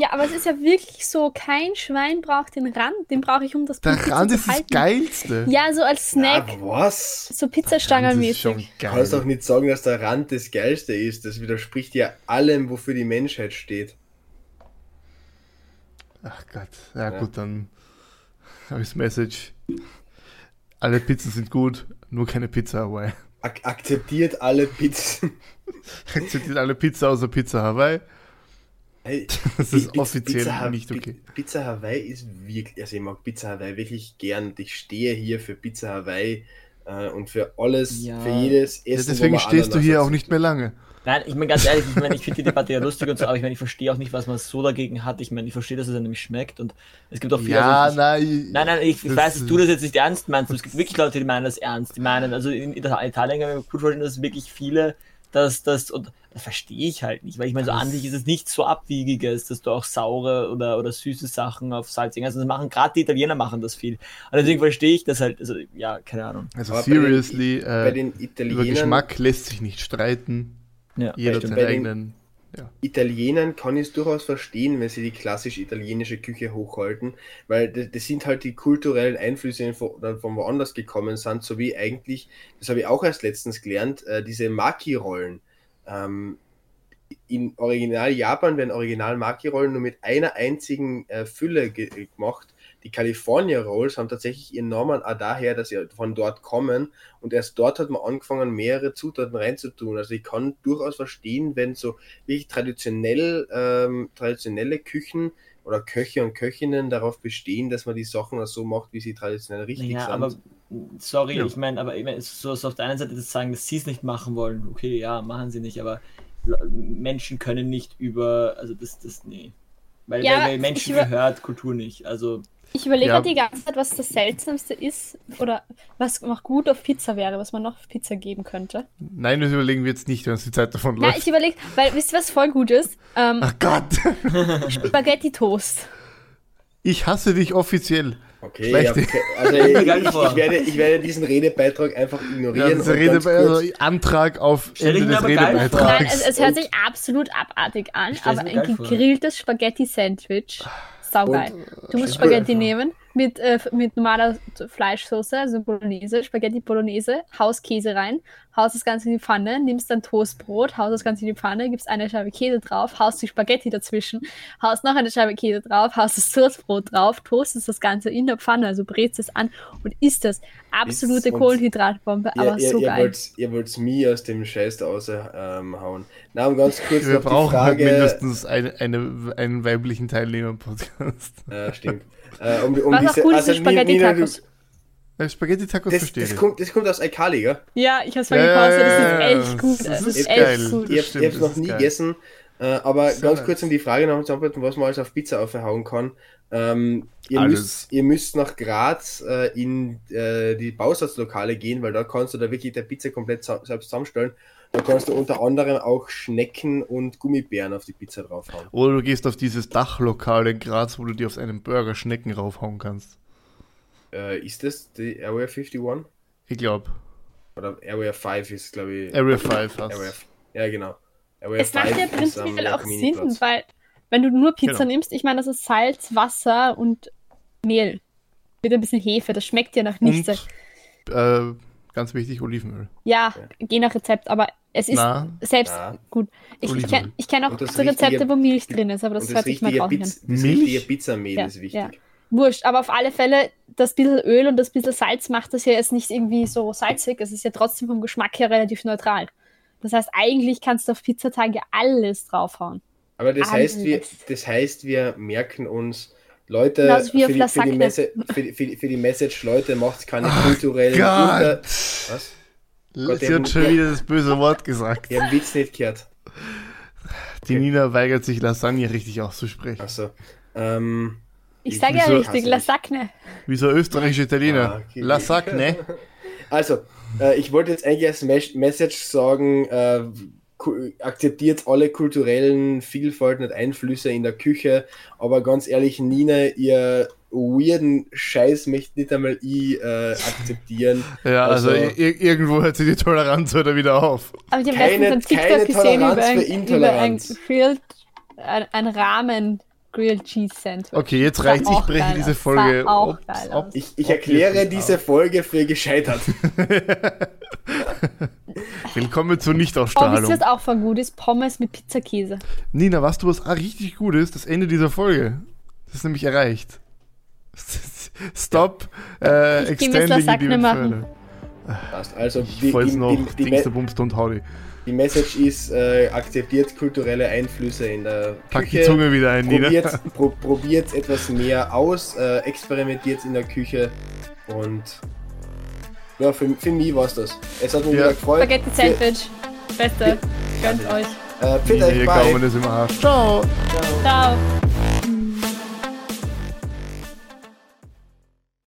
Ja, aber es ist ja wirklich so, kein Schwein braucht den Rand, den brauche ich, um das Der Pizza Rand zu ist das. Geilste. Ja, so als Snack, Ja, was? so Pizzastangenmäßig. Du kannst doch nicht sagen, dass der Rand das Geilste ist. Das widerspricht ja allem, wofür die Menschheit steht. Ach Gott. Ja, Ja. gut, dann habe ich das Message. Alle Pizzen sind gut, nur keine Pizza Hawaii. Ak akzeptiert alle Pizzen. Akzeptiert alle Pizza außer Pizza Hawaii. Hey, Das ist offiziell Ha- nicht okay. Pizza Hawaii ist wirklich, also ich mag Pizza Hawaii wirklich gern und ich stehe hier für Pizza Hawaii äh, und für alles, Ja. für jedes Ja, Essen. wo deswegen stehst du hier auch nicht mehr lange. Nein, ich meine ganz ehrlich, ich meine, ich finde die Debatte ja lustig und so, aber ich meine, ich verstehe auch nicht, was man so dagegen hat. Ich meine, ich verstehe, dass es einem nämlich schmeckt und es gibt auch viele. Ja, also nein. Nein, nein, ich, ich weiß, dass du das jetzt nicht ernst meinst. Es gibt wirklich Leute, die meinen das ernst. Die meinen, also in Ita- Italien kann ich mir gut vorstellen, dass wirklich viele das, das, und das verstehe ich halt nicht, weil ich meine, so an sich ist es nicht so abwiegiges, dass du auch saure oder, oder süße Sachen auf salzig, also das machen, gerade die Italiener machen das viel. Und deswegen verstehe ich das halt, also, ja, keine Ahnung. Also Aber bei den- seriously, Bei äh, den über Italienern, Geschmack lässt sich nicht streiten. Ja. Jeder seinen bei eigenen. Italienern kann ich es durchaus verstehen, wenn sie die klassisch italienische Küche hochhalten, weil das, sind halt die kulturellen Einflüsse, die von, von woanders gekommen sind, sowie eigentlich, das habe ich auch erst letztens gelernt, äh, diese Maki-Rollen. Ähm, in Original Japan werden Original Maki-Rollen nur mit einer einzigen äh, Fülle ge gemacht. Die California Rolls haben tatsächlich ihren Namen auch daher, dass sie von dort kommen und erst dort hat man angefangen, mehrere Zutaten reinzutun. Also ich kann durchaus verstehen, wenn so wirklich traditionell, ähm, traditionelle Küchen oder Köche und Köchinnen darauf bestehen, dass man die Sachen so macht, wie sie traditionell richtig Ja, sind. aber sorry, Ja. ich meine, aber ich mein, so, so auf der einen Seite das sagen, dass sie es nicht machen wollen. Okay, ja, machen sie nicht, aber Menschen können nicht über, also das, das, nee. Weil, Ja, weil, weil Menschen gehört Kultur nicht. Also, Ich überlege Ja. halt die ganze Zeit, was das Seltsamste ist oder was noch gut auf Pizza wäre, was man noch auf Pizza geben könnte. Nein, das überlegen wir jetzt nicht, wenn uns die Zeit davon läuft. ich überlege, weil wisst ihr, was voll gut ist? Ähm, Ach Gott, Spaghetti Toast. ich hasse dich offiziell. Okay, ja, okay. also ich, ich, werde, ich werde diesen Redebeitrag einfach Ja, ignorieren. dieser und Rede, also Antrag auf Ende des vor. Nein, Redebeitrags. es, es hört sich absolut abartig an, aber ein gegrilltes Spaghetti-Sandwich. Saugeil. Du musst Spaghetti nehmen mit, äh, mit normaler Fleischsoße, also Bolognese, Spaghetti Bolognese, haust Käse rein, haust das Ganze in die Pfanne, nimmst dann Toastbrot, haust das Ganze in die Pfanne, gibst eine Scheibe Käse drauf, haust die Spaghetti dazwischen, haust noch eine Scheibe Käse drauf, haust das Toastbrot drauf, toastest das Ganze in der Pfanne, also brätst es an und isst das. Absolute Kohlenhydratbombe, Ihr, aber ihr, so ihr geil. wollt ihr wollt's mir aus dem Scheiß da raushauen. hauen. Na, um ganz kurz Wir noch die brauchen halt Frage. mindestens eine, eine, einen weiblichen Teilnehmer im Podcast. Äh, stimmt. Äh, um, um Was diese, auch gut ist, also Nina, Spaghetti-Tacos. Äh, Spaghetti-Tacos Das, verstehe das, ich. kommt, das kommt aus Aikali, gell? Ja, ich hab's mal Ja, gepostet, das ist echt gut. das ist ist geil. echt gut. Ich hab's das noch ist nie geil. gegessen. Äh, aber So ganz kurz um die Frage noch zu antworten, was man alles auf Pizza aufhauen kann. Ähm, ihr, Alles. müsst, ihr müsst nach Graz äh, in äh, die Bausatzlokale gehen, weil da kannst du da wirklich der Pizza komplett selbst zusammenstellen. Da kannst du unter anderem auch Schnecken und Gummibären auf die Pizza draufhauen. Oder du gehst auf dieses Dachlokal in Graz, wo du dir auf einen Burger Schnecken raufhauen kannst. Äh, ist das die Area 51? Ich glaube. Oder Area 5 ist, glaube ich. Area 5 Area, hast ja, genau. Area Es macht ja prinzipiell auch Sinn, weil wenn du nur Pizza Genau. nimmst, ich meine, das ist Salz, Wasser und Mehl. Mit ein bisschen Hefe, das schmeckt ja nach nichts. Und, äh, ganz wichtig, Olivenöl. Ja, je nach Rezept, aber es ist Na, selbst Na. gut. Ich, ich kenne ich kenn auch das so Rezepte, wo Milch drin ist, aber das Und hört das sich mal traurig an. Das Milch? richtige Pizzamehl Ja, ist wichtig. ja. Wurscht, aber auf alle Fälle, das bisschen Öl und das bisschen Salz macht das ja jetzt nicht irgendwie so salzig. Es ist ja trotzdem vom Geschmack her relativ neutral. Das heißt, eigentlich kannst du auf Pizzatage alles draufhauen. Aber das heißt, wir, das heißt, wir merken uns, Leute, Genauso für die, für, die. Messe, für, die, für, die, für die Message, Leute, macht keine kulturellen Unter... Gott! Was? Gott, Sie die haben- hat schon wieder das böse Wort gesagt. Ich habe Witz nicht gehört. Die Nina weigert sich, Lasagne richtig auszusprechen. Achso. Ähm, Ich Ich sage ja richtig. Lasagne. Wie so österreichische Italiener. Ah, okay. Lasagne. also, äh, ich wollte jetzt eigentlich als Mes Message sagen, äh, akzeptiert alle kulturellen Vielfalten und Einflüsse in der Küche, aber ganz ehrlich, Nina, ihr weirden Scheiß möchte nicht einmal ich äh, akzeptieren. Ja, also, Also- ir irgendwo hört sie die Toleranz wieder wieder auf. Aber ich habe Keine- letztens ein TikTok gesehen Toleranz über ein, für über ein Intoleranz. Grilled, ein, ein Rahmen Grilled Cheese Sandwich. Okay, jetzt Sah reicht's. Ich breche diese aus. Folge ob- ob-. Ich, ich ob erkläre diese. Folge für gescheitert. Willkommen zur Oh, wisst ihr, Nichtausstrahlung. was auch voll gut ist? Pommes mit Pizzakäse. Nina, was du was auch richtig gut ist, das Ende dieser Folge. Das ist nämlich erreicht. Stop äh, Ich extending machen. further. Passt. Also Ich die, fall's die, noch, die, die, Dingsterbumst und hau die. die Message ist, äh, akzeptiert kulturelle Einflüsse in der Pack die Küche. Zunge wieder ein, Nina. probiert, pro, probiert etwas mehr aus, äh, experimentiert in der Küche und ja, für, für mich war's das. Es hat mich Ja. wieder gefreut. Spaghetti Sandwich. Beste. Gönnt euch. Äh, pfiat euch bei. Arsch. Ciao! Ciao.